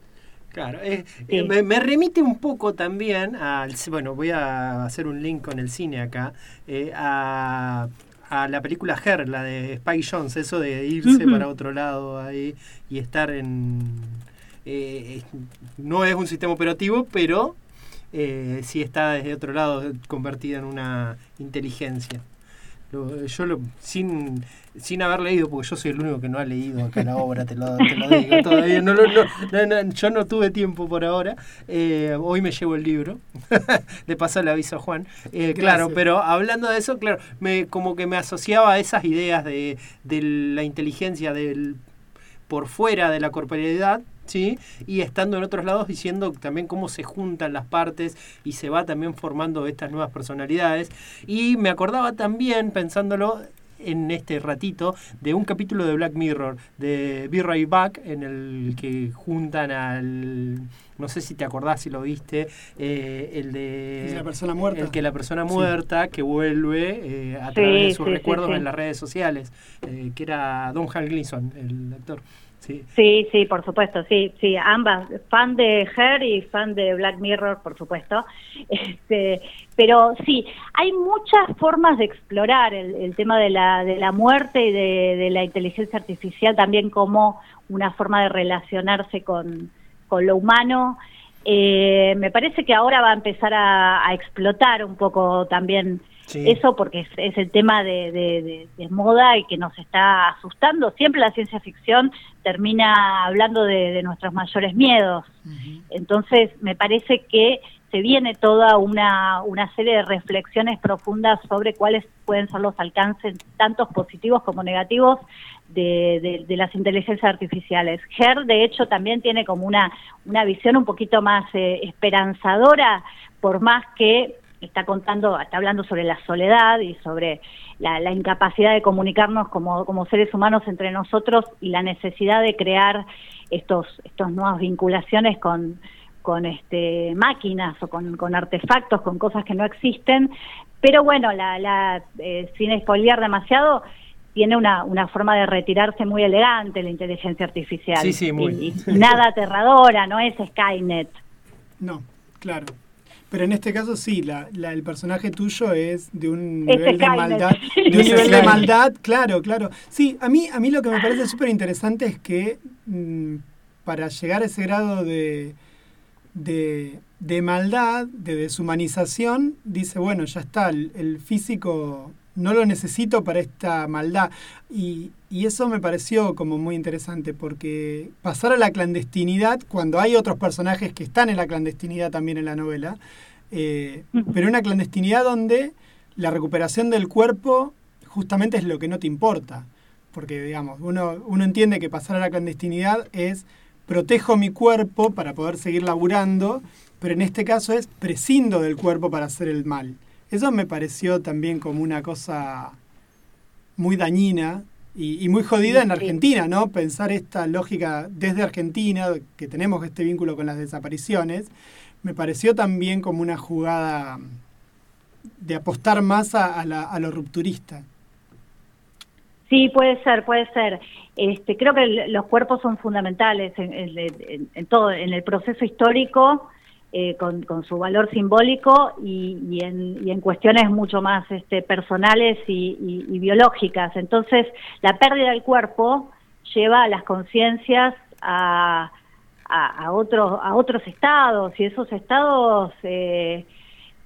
Claro, eh, Sí. eh, me, me remite un poco también al. Bueno, voy a hacer un link con el cine acá. eh, a, a la película Her, la de Spike Jones, eso de irse para otro lado ahí y estar en. eh, no es un sistema operativo, pero eh, sí está desde otro lado convertida en una inteligencia. Lo- yo lo, sin, sin haber leído, porque yo soy el único que no ha leído acá la obra, te lo, te lo digo todavía. No, no, no, yo no tuve tiempo por ahora. Eh, hoy me llevo el libro. Le paso el aviso a Juan. Eh, claro, pero hablando de eso, claro, me, como que me asociaba a esas ideas de, de la inteligencia del por fuera de la corporeidad, ¿sí? Y estando en otros lados diciendo también cómo se juntan las partes y se va también formando estas nuevas personalidades. Y me acordaba también, pensándolo en este ratito, de un capítulo de Black Mirror, de Be Right Back, en el que juntan al... No sé si te acordás, si lo viste, eh, el de... Es la persona muerta. El que la persona Sí. muerta que vuelve eh, a Sí, través de sus sí, sí, recuerdos sí. en las redes sociales, eh, que era Don Hal Gleason, el actor. Sí. Sí, por supuesto, sí, sí, ambas, fan de Her y fan de Black Mirror, por supuesto. Este, pero sí, hay muchas formas de explorar el, el tema de la, de la muerte y de, la inteligencia artificial también como una forma de relacionarse con, con lo humano. Eh, me parece que ahora va a empezar a explotar un poco también Sí. eso porque es, es el tema de, de- moda y que nos está asustando. Siempre la ciencia ficción termina hablando de, de nuestros mayores miedos. Entonces, me parece que se viene toda una, una serie de reflexiones profundas sobre cuáles pueden ser los alcances, tantos positivos como negativos, de, de- de las inteligencias artificiales. Her, de hecho, también tiene como una, una visión un poquito más eh, esperanzadora, por más que está contando, está hablando sobre la soledad y sobre la, la incapacidad de comunicarnos como, como seres humanos entre nosotros y la necesidad de crear estos, estos nuevas vinculaciones con, con este, máquinas o con, con artefactos, con cosas que no existen. Pero bueno, la, la, eh, sin spoilear demasiado, tiene una, una forma de retirarse muy elegante la inteligencia artificial. Sí, sí, muy. Y, y nada aterradora, no es Skynet. No, claro. Pero en este caso sí, la, la- el personaje tuyo es de un nivel de maldad. De un nivel de maldad, claro, claro. Sí, a mí, a mí lo que me parece súper interesante es que mm, para llegar a ese grado de, de, de maldad, de deshumanización, dice, bueno, ya está, el, el físico no lo necesito para esta maldad. Y, y eso me pareció como muy interesante, porque pasar a la clandestinidad, cuando hay otros personajes que están en la clandestinidad también en la novela, eh, pero una clandestinidad donde la recuperación del cuerpo justamente es lo que no te importa. Porque, digamos, uno, uno entiende que pasar a la clandestinidad es protejo mi cuerpo para poder seguir laburando, pero en este caso es prescindo del cuerpo para hacer el mal. Eso me pareció también como una cosa muy dañina y, y muy jodida en. Argentina, ¿no? Pensar esta lógica desde Argentina, que tenemos este vínculo con las desapariciones, me pareció también como una jugada de apostar más a, a la- a lo rupturista. Sí, puede ser, puede ser. Este, creo que el- los cuerpos son fundamentales en, en- en- en todo, en el proceso histórico, eh, con, con su valor simbólico y, y en, y en cuestiones mucho más este, personales y, biológicas. Entonces, la pérdida del cuerpo lleva a las conciencias a, a, a otros a otros estados y esos estados eh,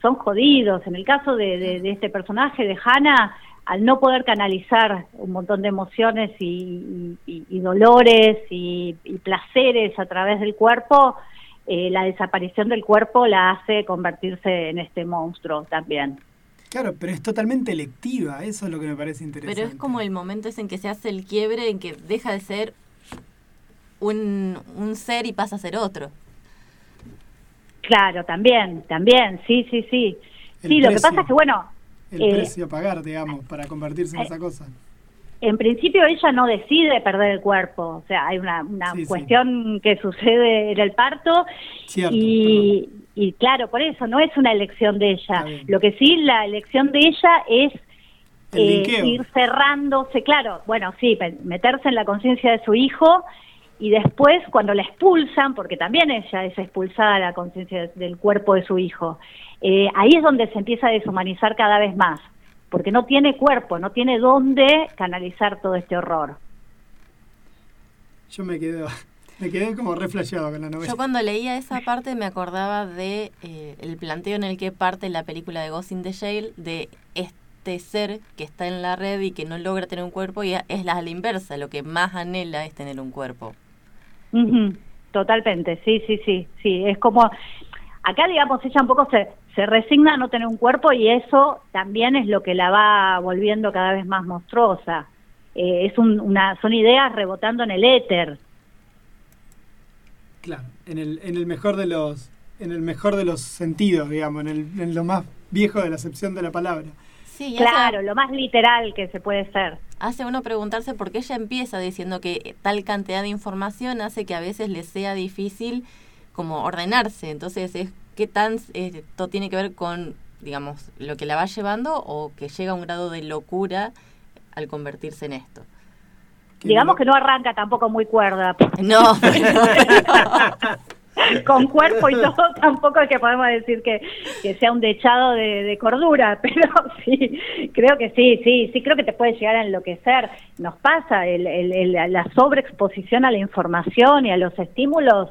son jodidos. En el caso de, este personaje, de Hannah, al no poder canalizar un montón de emociones y, y- dolores y placeres a través del cuerpo, eh, la desaparición del cuerpo la hace convertirse en este monstruo también. Claro, pero es totalmente electiva, eso es lo que me parece interesante. Pero es como el momento ese en que se hace el quiebre, en que deja de ser un, un ser y pasa a ser otro. Claro, también, también, sí, sí, sí. El Sí, lo que pasa es que, bueno, El eh, precio a pagar, digamos, para convertirse en esa cosa. En principio ella no decide perder el cuerpo, o sea, hay una, una Sí, sí. cuestión que sucede en el parto Cierto, y, y claro, por eso no es una elección de ella. Lo que sí, la elección de ella es eh, ir cerrándose, claro, bueno, sí, meterse en la conciencia de su hijo y después cuando la expulsan, porque también ella es expulsada de la conciencia del cuerpo de su hijo, eh, ahí es donde se empieza a deshumanizar cada vez más, porque no tiene cuerpo, no tiene dónde canalizar todo este horror. Yo me quedé, me quedé como reflejado con la novela. Yo cuando leía esa parte me acordaba de eh, el planteo en el que parte la película de Ghost in the Shell de es- este ser que está en la red y que no logra tener un cuerpo y es la, la inversa, lo que más anhela es tener un cuerpo. Totalmente, sí, sí, sí, sí. Es como, acá digamos, ella un poco se, se resigna a no tener un cuerpo y eso también es lo que la va volviendo cada vez más monstruosa. Eh, es un- una, son ideas rebotando en el éter. Claro, en el, en el mejor de los en el mejor de los sentidos, digamos, en, el, en lo más viejo de la acepción de la palabra. Sí, Claro, hace, lo más literal que se puede ser. hace uno preguntarse por qué ella empieza diciendo que tal cantidad de información hace que a veces le sea difícil como ordenarse. Entonces, es ¿qué tan eh, esto tiene que ver con, digamos, lo que la va llevando o que llega a un grado de locura al convertirse en esto? Digamos que no arranca tampoco muy cuerda. No, pero- Con cuerpo y todo, tampoco es que podemos decir que, que sea un dechado de, de cordura, pero sí, creo que sí, sí, sí, creo que te puede llegar a enloquecer. Nos pasa el, el- el- la sobreexposición a la información y a los estímulos,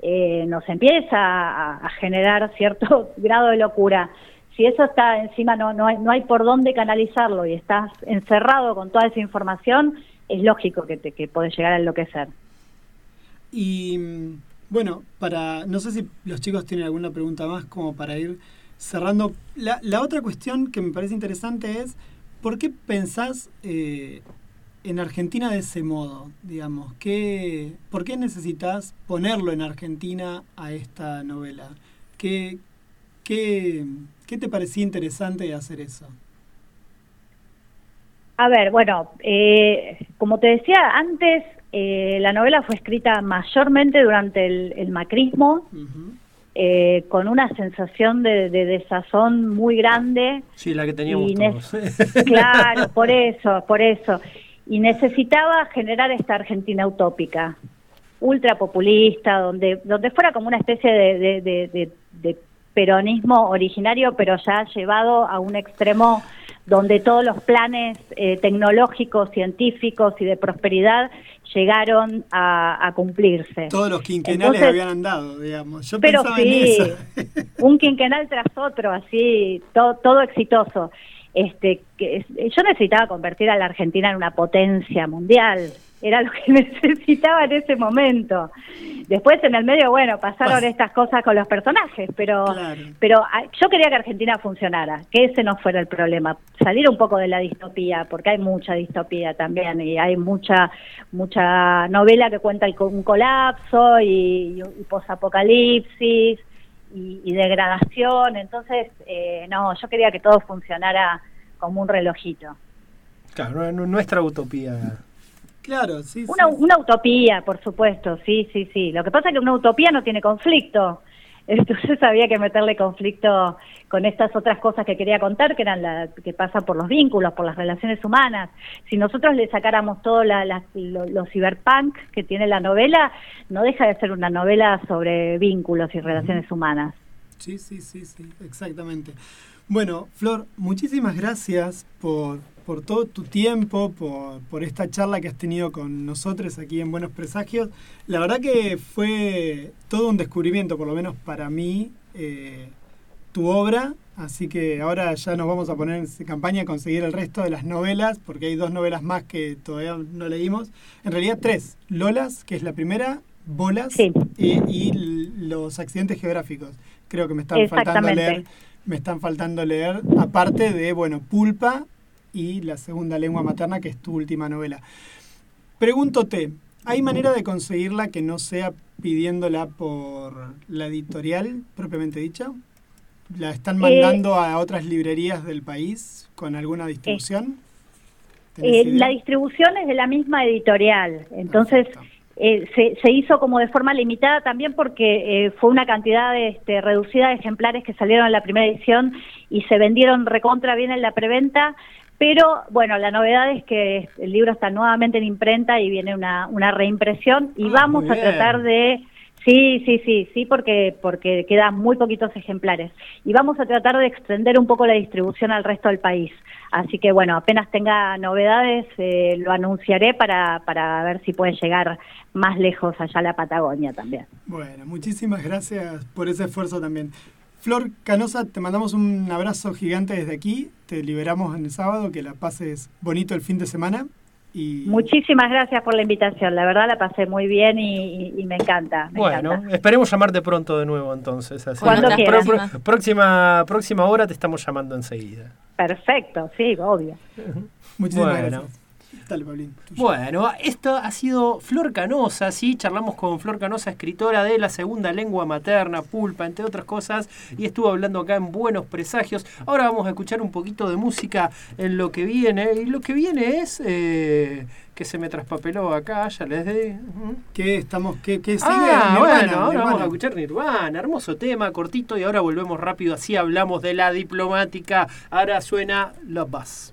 eh, nos empieza a, generar cierto grado de locura. Si eso está encima, no, no, hay, por dónde canalizarlo y estás encerrado con toda esa información, es lógico que te que puedes llegar a enloquecer. Y mm, bueno, para no sé si los chicos tienen alguna pregunta más como para ir cerrando. La, la otra cuestión que me parece interesante es, ¿por qué pensás eh, en Argentina de ese modo? Digamos, ¿qué, ¿por qué necesitas ponerlo en Argentina a esta novela? ¿Qué, qué, qué te parecía interesante de hacer eso? A ver, bueno, eh, como te decía antes, eh, la novela fue escrita mayormente durante el, el macrismo, eh, con una sensación de, de desazón muy grande. Sí, la que teníamos todos. Claro, por eso, por eso. Y necesitaba generar esta Argentina utópica, ultra populista, donde, donde fuera como una especie de, de- de- de- de peronismo originario, pero ya llevado a un extremo donde todos los planes eh, tecnológicos, científicos y de prosperidad llegaron a, a cumplirse. Todos los quinquenales Entonces- habían andado, digamos. Yo pero pensaba sí, en eso. un quinquenal tras otro, así, todo, todo exitoso. Este, que yo necesitaba convertir a la Argentina en una potencia mundial. Era lo que necesitaba en ese momento. Después, en el medio, bueno, pasaron Pas- estas cosas con los personajes, pero, Claro. pero ah, yo quería que Argentina funcionara, que ese no fuera el problema. Salir un poco de la distopía, porque hay mucha distopía también y hay mucha mucha novela que cuenta el un colapso y, y posapocalipsis y, y degradación. Entonces, eh, no, yo quería que todo funcionara como un relojito. Claro, nu- nuestra utopía. Claro, sí, sí. Una, una utopía, por supuesto, sí, sí, sí. Lo que pasa es que una utopía no tiene conflicto. Entonces había que meterle conflicto con estas otras cosas que quería contar, que eran la, que pasan por los vínculos, por las relaciones humanas. Si nosotros le sacáramos todo la, la- lo, lo cyberpunk que tiene la novela, no deja de ser una novela sobre vínculos y relaciones humanas. Sí, sí, sí, sí, exactamente. Bueno, Flor, muchísimas gracias por, por todo tu tiempo, por, por esta charla que has tenido con nosotros aquí en Buenos Presagios. La verdad que fue todo un descubrimiento, por lo menos para mí, eh, tu obra. Así que ahora ya nos vamos a poner en campaña a conseguir el resto de las novelas, porque hay dos novelas más que todavía no leímos. En realidad tres. Lolas, que es la primera, Bolas Sí. y, y los accidentes geográficos. Creo que me están faltando leer. Me están faltando leer, aparte de, bueno, Pulpa y la segunda lengua materna, que es tu última novela. Pregúntote, ¿hay manera de conseguirla que no sea pidiéndola por la editorial propiamente dicha? ¿La están mandando a otras librerías del país con alguna distribución? ¿Tenés Eh, la distribución es de la misma editorial, entonces eh, se, se hizo como de forma limitada también porque eh, fue una cantidad este, reducida de ejemplares que salieron en la primera edición y se vendieron recontra bien en la preventa. Pero bueno, la novedad es que el libro está nuevamente en imprenta y viene una, una reimpresión y Ah, vamos a tratar de Sí, sí, sí, sí, porque porque quedan muy poquitos ejemplares y vamos a tratar de extender un poco la distribución al resto del país. Así que bueno, apenas tenga novedades eh, lo anunciaré para para ver si puede llegar más lejos allá a la Patagonia también. Bueno, muchísimas gracias por ese esfuerzo también. Flor Canosa, te mandamos un abrazo gigante desde aquí. Te liberamos en el sábado, que la pases bonito el fin de semana. Y Muchísimas gracias por la invitación. La verdad la pasé muy bien y, y- y me encanta. me Bueno, encanta. esperemos llamarte pronto de nuevo entonces. Así. Cuando Pro- quieras. pro- próxima, próxima hora te estamos llamando enseguida. Perfecto, sí, obvio. muchísimas Bueno. gracias. Dale, Pablín. tuyo. Bueno, esto ha sido Flor Canosa, sí, charlamos con Flor Canosa, escritora de la segunda lengua materna, Pulpa, entre otras cosas, y estuvo hablando acá en Buenos Presagios. Ahora vamos a escuchar un poquito de música en lo que viene, y lo que viene es eh, que se me traspapeló acá, ya les. Ujú. ¿Qué estamos? ¿Qué, qué sigue? Ah, Nirvana, bueno, ahora Nirvana. vamos a escuchar Nirvana, hermoso tema, cortito, y ahora volvemos rápido, así hablamos de la diplomática. Ahora suena Love Buzz.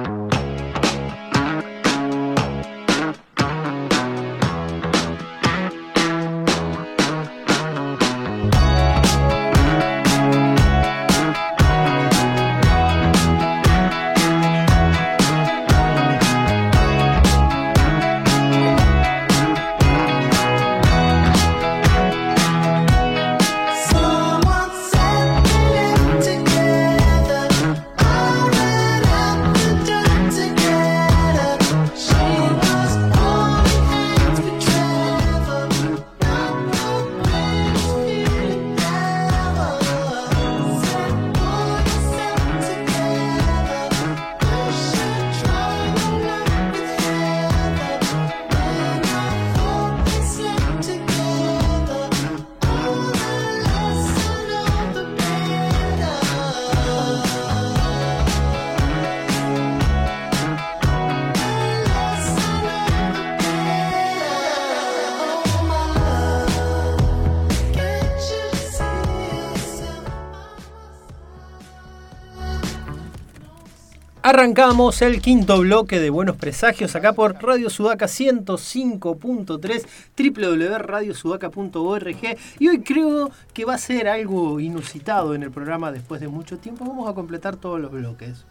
Arrancamos el quinto bloque de Buenos Presagios acá por Radio Sudaca 105.3, www.radiosudaca.org y hoy creo que va a ser algo inusitado en el programa después de mucho tiempo. Vamos a completar todos los bloques.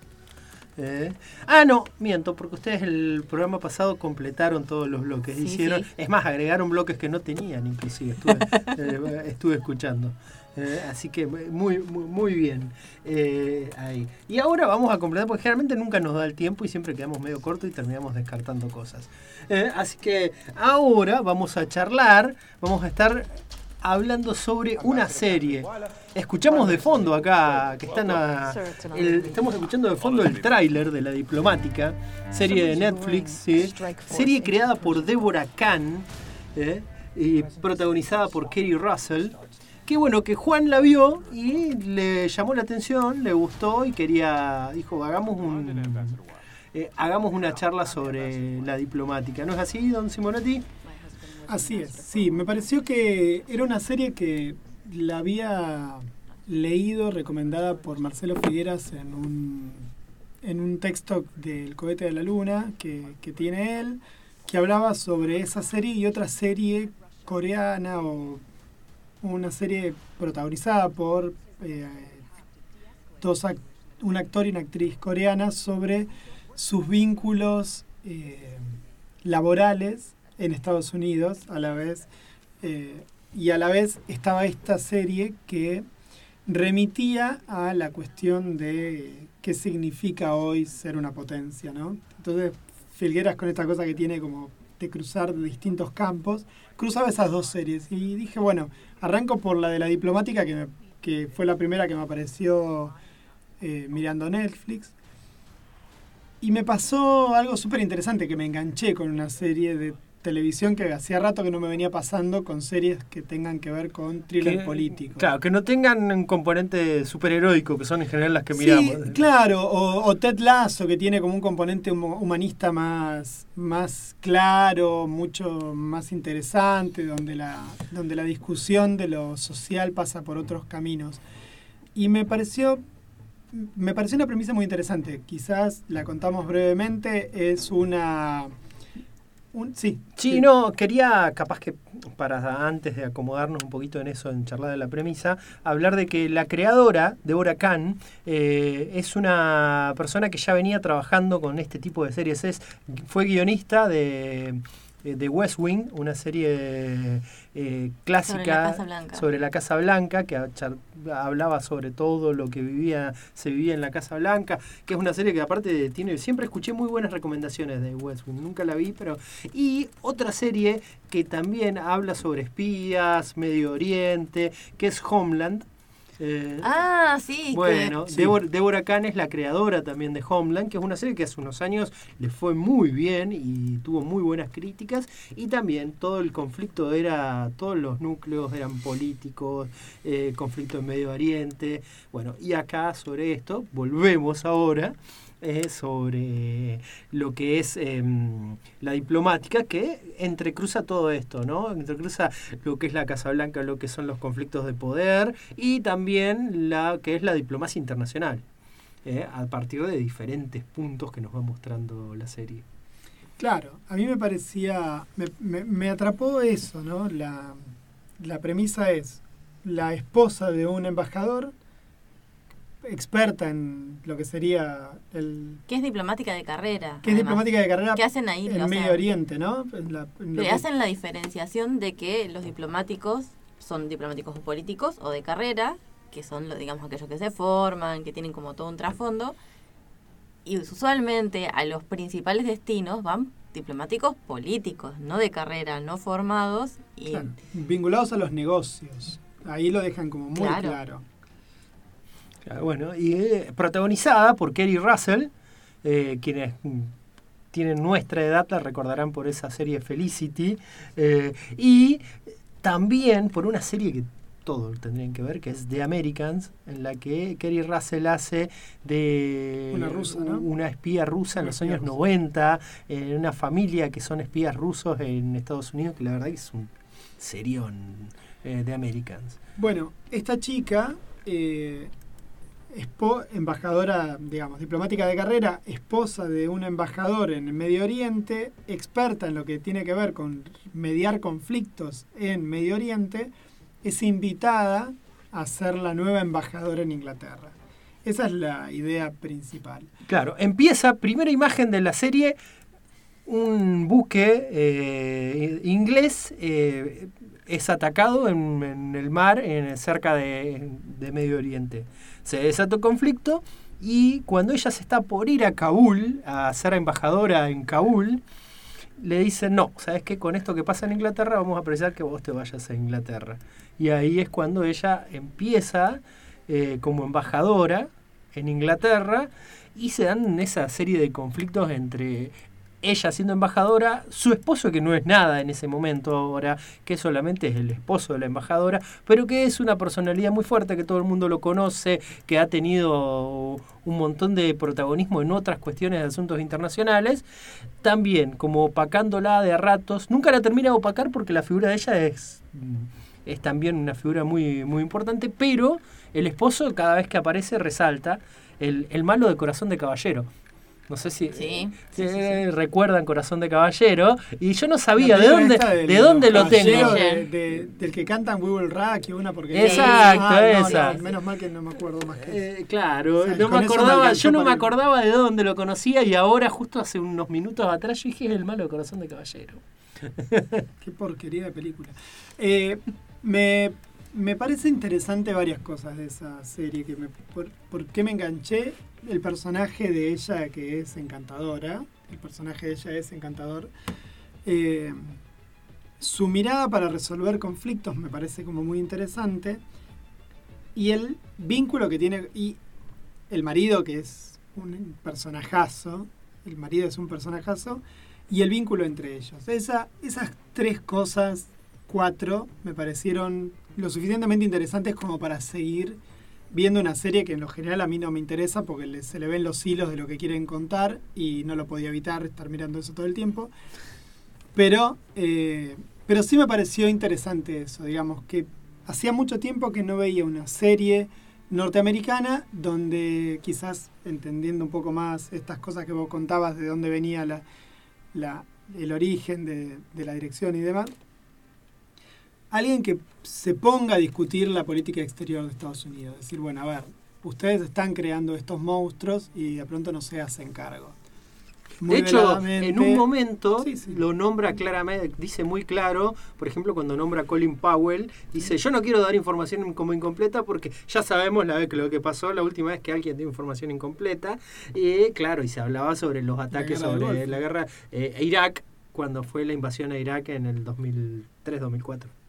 Eh, Ah, no, miento, porque ustedes el programa pasado completaron todos los bloques. Sí, hicieron, sí. es más, agregaron bloques que no tenían, inclusive. Estuve, eh, estuve escuchando. Eh, así que muy, muy, muy bien. eh, ahí. Y ahora vamos a completar, porque generalmente nunca nos da el tiempo y siempre quedamos medio cortos y terminamos descartando cosas. Eh, así que ahora vamos a charlar, vamos a estar hablando sobre una serie. Escuchamos de fondo acá, que están a- el- estamos escuchando de fondo el tráiler de La Diplomática, serie de Netflix, ¿sí? serie creada por Deborah Kahn ¿eh? y protagonizada por Kerry Russell. Que bueno, que Juan la vio y le llamó la atención, le gustó y quería, dijo, hagamos un, eh, hagamos una charla sobre la diplomática. ¿No es así, don Simonetti? Así es, sí, me pareció que era una serie que la había leído, recomendada por Marcelo Figueras en un, en un texto del cohete de la luna que, que tiene él, que hablaba sobre esa serie y otra serie coreana o una serie protagonizada por eh, dos un actor y una actriz coreana sobre sus vínculos eh, laborales en Estados Unidos a la vez eh, y a la vez estaba esta serie que remitía a la cuestión de qué significa hoy ser una potencia, ¿no? Entonces Filgueras con esta cosa que tiene como de cruzar distintos campos, cruzaba esas dos series y dije, bueno, arranco por la de la diplomática que, me- que fue la primera que me apareció eh, mirando Netflix. Y me pasó algo súper interesante, que me enganché con una serie de televisión que hacía rato que no me venía pasando con series que tengan que ver con thriller Que- político. Claro, que no tengan un componente superheroico, que son en general las que Sí, miramos. claro, o, o Ted Lasso, que tiene como un componente humanista más, más claro, mucho más interesante, donde la, donde la discusión de lo social pasa por otros caminos. Y me pareció, me pareció una premisa muy interesante. Quizás la contamos brevemente, es una... un- sí, Sí, no, quería capaz que para antes de acomodarnos un poquito en eso, en charlar de la premisa, hablar de que la creadora, Deborah Kahn, eh, es una persona que ya venía trabajando con este tipo de series. Es, fue guionista de, de West Wing, una serie eh, clásica sobre la Casa Blanca, que hablaba sobre todo lo que vivía, se vivía en la Casa Blanca, que es una serie que aparte tiene, siempre escuché muy buenas recomendaciones de West Wing, nunca la vi, pero... Y otra serie que también habla sobre espías, Medio Oriente, que es Homeland. Eh, Ah, sí. bueno, que, Débora, Débora Kahn es la creadora también de Homeland, que es una serie que hace unos años le fue muy bien y tuvo muy buenas críticas. Y también todo el conflicto era, todos los núcleos eran políticos, eh, conflicto en Medio Oriente. Bueno, y acá sobre esto, volvemos ahora. Eh, sobre lo que es em, la diplomática que entrecruza todo esto, ¿no? Entrecruza lo que es la Casa Blanca, lo que son los conflictos de poder y también la que es la diplomacia internacional, ¿eh? a partir de diferentes puntos que nos va mostrando la serie. Claro, a mí me parecía, me, me- me atrapó eso, ¿no? La, la premisa es la esposa de un embajador, experta en lo que sería el... que es diplomática de carrera. que es diplomática de carrera ¿Qué hacen ahí? en O sea, Medio Oriente, ¿no? En la- en lo que que- hacen la diferenciación de que los diplomáticos son diplomáticos políticos o de carrera, que son, digamos, aquellos que se forman, que tienen como todo un trasfondo, y usualmente a los principales destinos van diplomáticos políticos, no de carrera, no formados, y claro, vinculados a los negocios. Ahí lo dejan como muy Claro. claro. Claro, Bueno, y eh, protagonizada por Kerry Russell, eh, quienes mm, tienen nuestra edad la recordarán por esa serie Felicity, eh, y también por una serie que todos tendrían que ver, que es The Americans, en la que Kerry Russell hace de Una rusa, ¿no? una espía rusa en Una los años rusa. 90, en una familia que son espías rusos en Estados Unidos, que la verdad que es un serión de Americans. Bueno, esta chica eh, embajadora, digamos, diplomática de carrera, esposa de un embajador en el Medio Oriente, experta en lo que tiene que ver con mediar conflictos en Medio Oriente, es invitada a ser la nueva embajadora en Inglaterra. Esa es la idea principal. Claro, empieza, primera imagen de la serie, un buque eh, inglés eh, es atacado en, el mar en, cerca de, de Medio Oriente. Se desata un conflicto y cuando ella se está por ir a Kabul, a ser embajadora en Kabul, le dicen, no, ¿sabes qué? Con esto que pasa en Inglaterra vamos a apreciar que vos te vayas a Inglaterra. Y ahí es cuando ella empieza eh, como embajadora en Inglaterra y se dan esa serie de conflictos entre ella siendo embajadora, su esposo que no es nada en ese momento ahora, que solamente es el esposo de la embajadora, pero que es una personalidad muy fuerte, que todo el mundo lo conoce, que ha tenido un montón de protagonismo en otras cuestiones de asuntos internacionales, también como opacándola de a ratos, nunca la termina de opacar porque la figura de ella es, es también una figura muy, muy importante, pero el esposo cada vez que aparece resalta el, el malo de corazón de caballero. No sé si Sí, sí, recuerdan Corazón de Caballero. Y yo no sabía de dónde, del de dónde lo tengo. caballero de- de- del que cantan We Will Rock y una porque Exacto, Ah, esa. no, menos mal que no me acuerdo más que eso. Eh, claro, O sea, no me acordaba, yo no me acordaba de dónde lo conocía y ahora justo hace unos minutos atrás yo dije es el malo de Corazón de Caballero. Qué porquería de película. Eh, me, me parece interesante varias cosas de esa serie. Que me, por, por qué me enganché? El personaje de ella que es encantadora. El personaje de ella es encantador. Eh, su mirada para resolver conflictos me parece como muy interesante. Y el vínculo que tiene. Y el marido, que es un personajazo. El marido es un personajazo. Y el vínculo entre ellos. Esa, esas tres cosas, cuatro, me parecieron lo suficientemente interesantes como para seguir viendo una serie que en lo general a mí no me interesa porque se le ven los hilos de lo que quieren contar y no lo podía evitar estar mirando eso todo el tiempo. Pero, eh, pero sí me pareció interesante eso, digamos, que hacía mucho tiempo que no veía una serie norteamericana donde quizás entendiendo un poco más estas cosas que vos contabas de dónde venía la, la- el origen de, de la dirección y demás, alguien que se ponga a discutir la política exterior de Estados Unidos. Decir, bueno, a ver, ustedes están creando estos monstruos y de pronto no se hacen cargo. Muy de hecho, en un momento Sí, sí. lo nombra claramente, dice muy claro, por ejemplo, cuando nombra a Colin Powell, dice, yo no quiero dar información como incompleta porque ya sabemos la vez que lo que pasó la última vez que alguien dio información incompleta. Y claro, y se hablaba sobre los ataques sobre la guerra eh, Irak, cuando fue la invasión a Irak en el 2003-2004.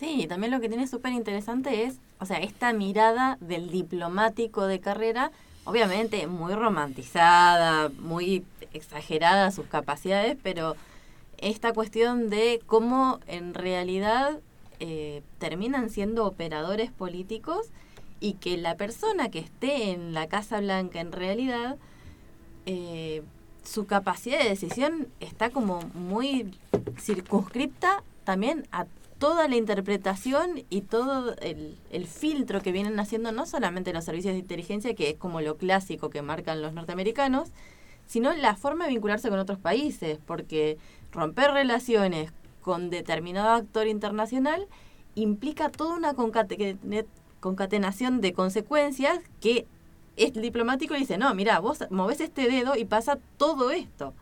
Sí, también lo que tiene súper interesante es, o sea, esta mirada del diplomático de carrera, obviamente muy romantizada, muy exagerada sus capacidades, pero esta cuestión de cómo en realidad eh, terminan siendo operadores políticos y que la persona que esté en la Casa Blanca en realidad eh, su capacidad de decisión está como muy circunscripta también a toda la interpretación y todo el, el filtro que vienen haciendo no solamente los servicios de inteligencia, que es como lo clásico que marcan los norteamericanos, sino la forma de vincularse con otros países, porque romper relaciones con determinado actor internacional implica toda una concate- concatenación de consecuencias que es diplomático dice, no, mira, vos movés este dedo y pasa todo esto.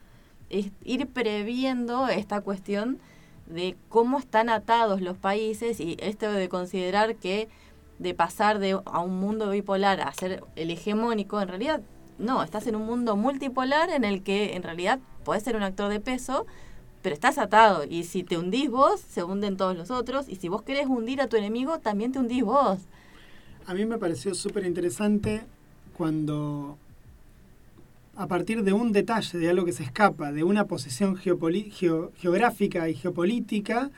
Es ir previendo esta cuestión de cómo están atados los países y esto de considerar que de pasar de a un mundo bipolar a ser el hegemónico, en realidad no, estás en un mundo multipolar en el que en realidad podés ser un actor de peso, pero estás atado y si te hundís vos, se hunden todos los otros y si vos querés hundir a tu enemigo, también te hundís vos. A mí me pareció súper interesante cuando, a partir de un detalle, de algo que se escapa, de una geo- geográfica y geopolítica,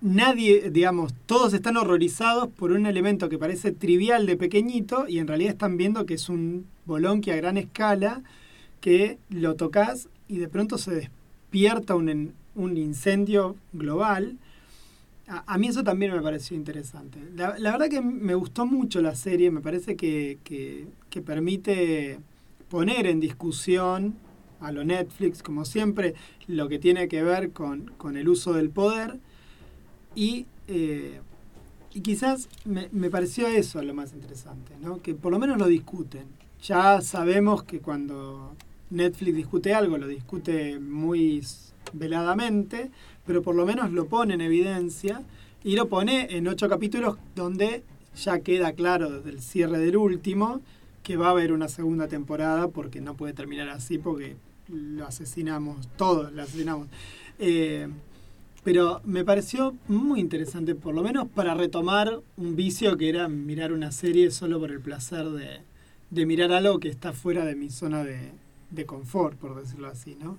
nadie, digamos, todos están horrorizados por un elemento que parece trivial de pequeñito y en realidad están viendo que es un bolonqui a gran escala que lo tocas y de pronto se despierta un, un incendio global a, mí eso también me pareció interesante. La, verdad que me gustó mucho la serie, me parece que, que, que permite poner en discusión a lo Netflix, como siempre, lo que tiene que ver con, con el uso del poder y, eh, y quizás me, me pareció eso lo más interesante, ¿no? que por lo menos lo discuten. Ya sabemos que cuando Netflix discute algo, lo discute muy veladamente, pero por lo menos lo pone en evidencia y lo pone en ocho capítulos donde ya queda claro desde el cierre del último que va a haber una segunda temporada porque no puede terminar así porque lo asesinamos, todos lo asesinamos. Eh, pero me pareció muy interesante, por lo menos para retomar un vicio que era mirar una serie solo por el placer de, de mirar algo que está fuera de mi zona de, de confort, por decirlo así, ¿no?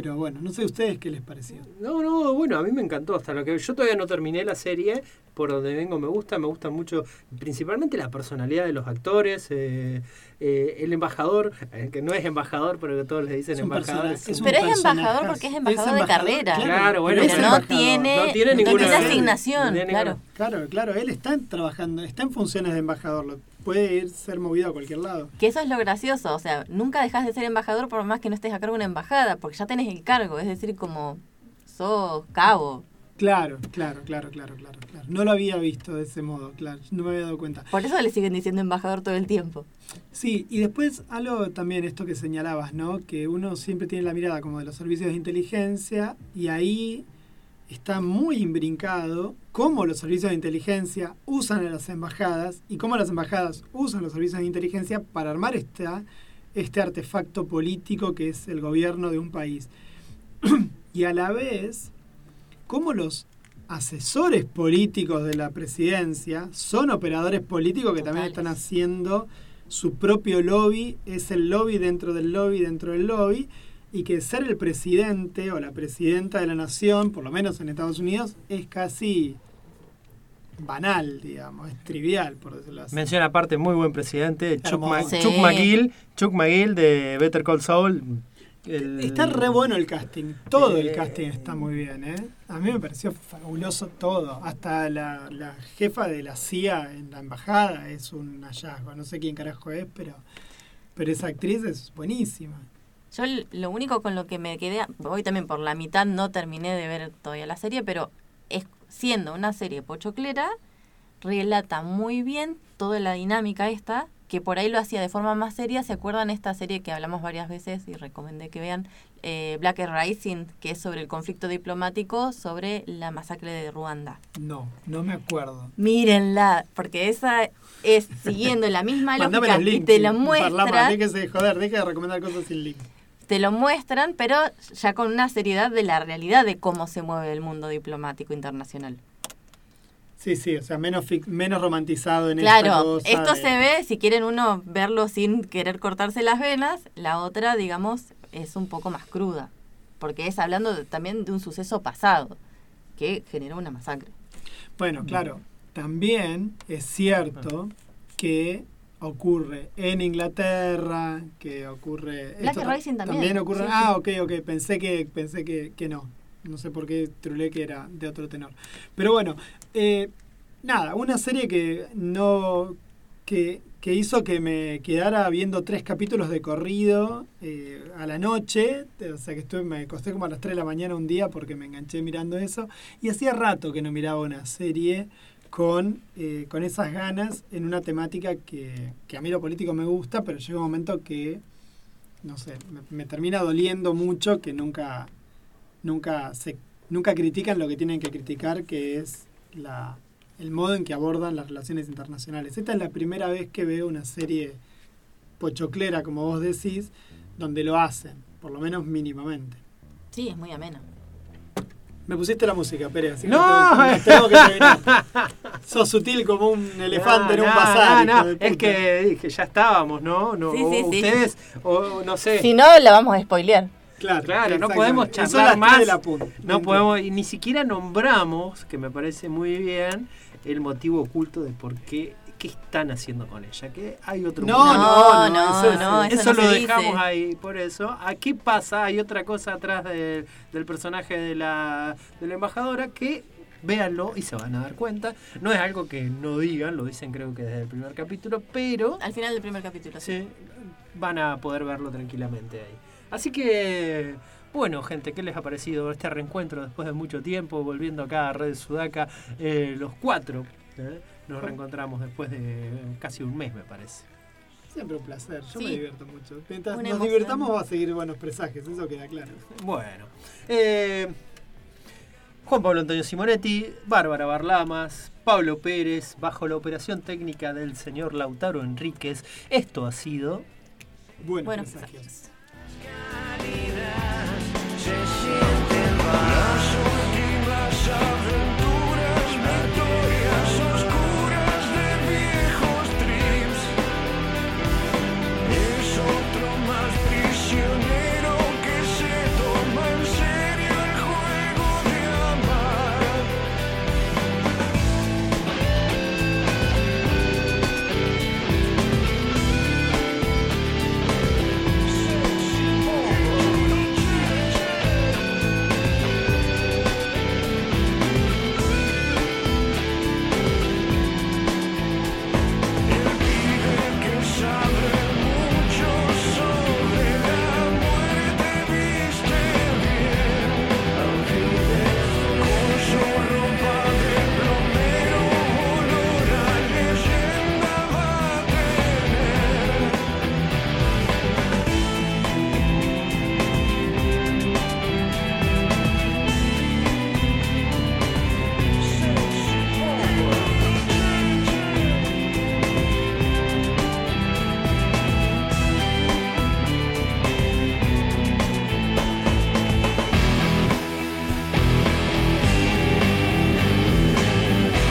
Pero bueno, no sé ustedes qué les pareció. No, no, bueno, a mí me encantó hasta lo que yo todavía no terminé la serie, por donde vengo me gusta, me gusta mucho, principalmente la personalidad de los actores, eh, eh, el embajador, eh, que no es embajador, pero que todos le dicen Es un embajador. personaje, es un Pero es embajador porque es embajador de carrera. Claro, bueno, pero no tiene, No tiene no ninguna- tiene asignación, no tiene ninguna- claro. Claro, claro, él está trabajando, está en funciones de embajador, puede ir ser movido a cualquier lado. Que eso es lo gracioso, o sea, nunca dejas de ser embajador por más que no estés a cargo de una embajada, porque ya tenés el cargo, es decir, como sos cabo. Claro, claro, claro, claro, claro, claro. No lo había visto de ese modo, claro, no me había dado cuenta. Por eso le siguen diciendo embajador todo el tiempo. Sí, y después algo también esto que señalabas, ¿no? Que uno siempre tiene la mirada como de los servicios de inteligencia y ahí está muy imbrincado cómo los servicios de inteligencia usan a las embajadas y cómo las embajadas usan los servicios de inteligencia para armar esta, este artefacto político que es el gobierno de un país. y a la vez, cómo los asesores políticos de la presidencia son operadores políticos que también están haciendo su propio lobby, es el lobby dentro del lobby dentro del lobby, y que ser el presidente o la presidenta de la nación, por lo menos en Estados Unidos, es casi banal, digamos, es trivial, por decirlo así. Menciona aparte muy buen presidente, Chuck. Ma- Sí. Chuck McGill, Chuck McGill de Better Call Saul. el- Está re bueno el casting, todo el Eh, casting está muy bien, ¿eh? A mí me pareció fabuloso todo, hasta la, la jefa de la CIA en la embajada es un hallazgo, no sé quién carajo es, pero, pero esa actriz es buenísima. Yo lo único con lo que me quedé, hoy también por la mitad no terminé de ver todavía la serie, pero es siendo una serie pochoclera, relata muy bien toda la dinámica esta, que por ahí lo hacía de forma más seria. ¿Se acuerdan esta serie que hablamos varias veces y recomendé que vean? Eh, Black Rising, que es sobre el conflicto diplomático sobre la masacre de Ruanda. No, no me acuerdo. Mírenla, porque esa es siguiendo la misma lógica y te la muestra déjese de joder, deje de recomendar cosas sin link. Te lo muestran, pero ya con una seriedad de la realidad de cómo se mueve el mundo diplomático internacional. Sí, sí, o sea, menos, menos romantizado en esta Claro, cosa esto de- se ve, si quieren uno verlo sin querer cortarse las venas, la otra, digamos, es un poco más cruda, porque es hablando de- también de un suceso pasado que generó una masacre. Bueno, claro, también es cierto que ocurre en Inglaterra, que ocurre... Black esto ta- Rising también, ocurre... sí, ah, ok, ok, pensé que, pensé que, que no. No sé por qué trulé que era de otro tenor. Pero bueno, eh, nada, una serie que no... Que, que hizo que me quedara viendo tres capítulos de corrido eh, a la noche, o sea que estuve, me acosté como a las 3 de la mañana un día porque me enganché mirando eso, y hacía rato que no miraba una serie con, eh, con esas ganas en una temática que, que a mí lo político me gusta, pero llega un momento que, no sé, me, termina doliendo mucho que nunca, nunca, se, nunca critican lo que tienen que criticar, que es la, el modo en que abordan las relaciones internacionales. Esta es la primera vez que veo una serie pochoclera, como vos decís, donde lo hacen, por lo menos mínimamente. Sí, es muy ameno. Me pusiste la música, Pérez, así que ¡No! tengo, tengo que. Sos sutil como un elefante en un bazar. no, no, Es que dije, ya estábamos, ¿no? no Sí, o sí, sí. ustedes, o no sé. Si no, la vamos a spoilear. Claro, Claro, no podemos Son charlar más. de la punta. No podemos, y ni siquiera nombramos, que me parece muy bien, el motivo oculto de por qué, qué están haciendo con ella. Que hay otro No, no, no, no, eso es- no, eso Eso no lo se dejamos dice. ahí, por eso. Aquí pasa, hay otra cosa atrás de- del personaje de la, de la embajadora que véanlo y se van a dar cuenta. No es algo que no digan, lo dicen creo que desde el primer capítulo, pero Al final del primer capítulo. sí. sí, van a poder verlo tranquilamente ahí. Así que, bueno, gente, ¿qué les ha parecido este reencuentro después de mucho tiempo? Volviendo acá a Red Sudaca, eh, los cuatro. ¿eh? Nos reencontramos después de casi un mes, me parece. Siempre un placer, yo Sí. me divierto mucho. Mientras Una nos emoción. divertamos va a seguir buenos presagios, eso queda claro. Bueno. eh, Juan Pablo Antonio Simonetti, Bárbara Barlamas, Pablo Pérez, bajo la operación técnica del señor Lautaro Enríquez. Esto ha sido Buenos, Buenos presagios. presagios.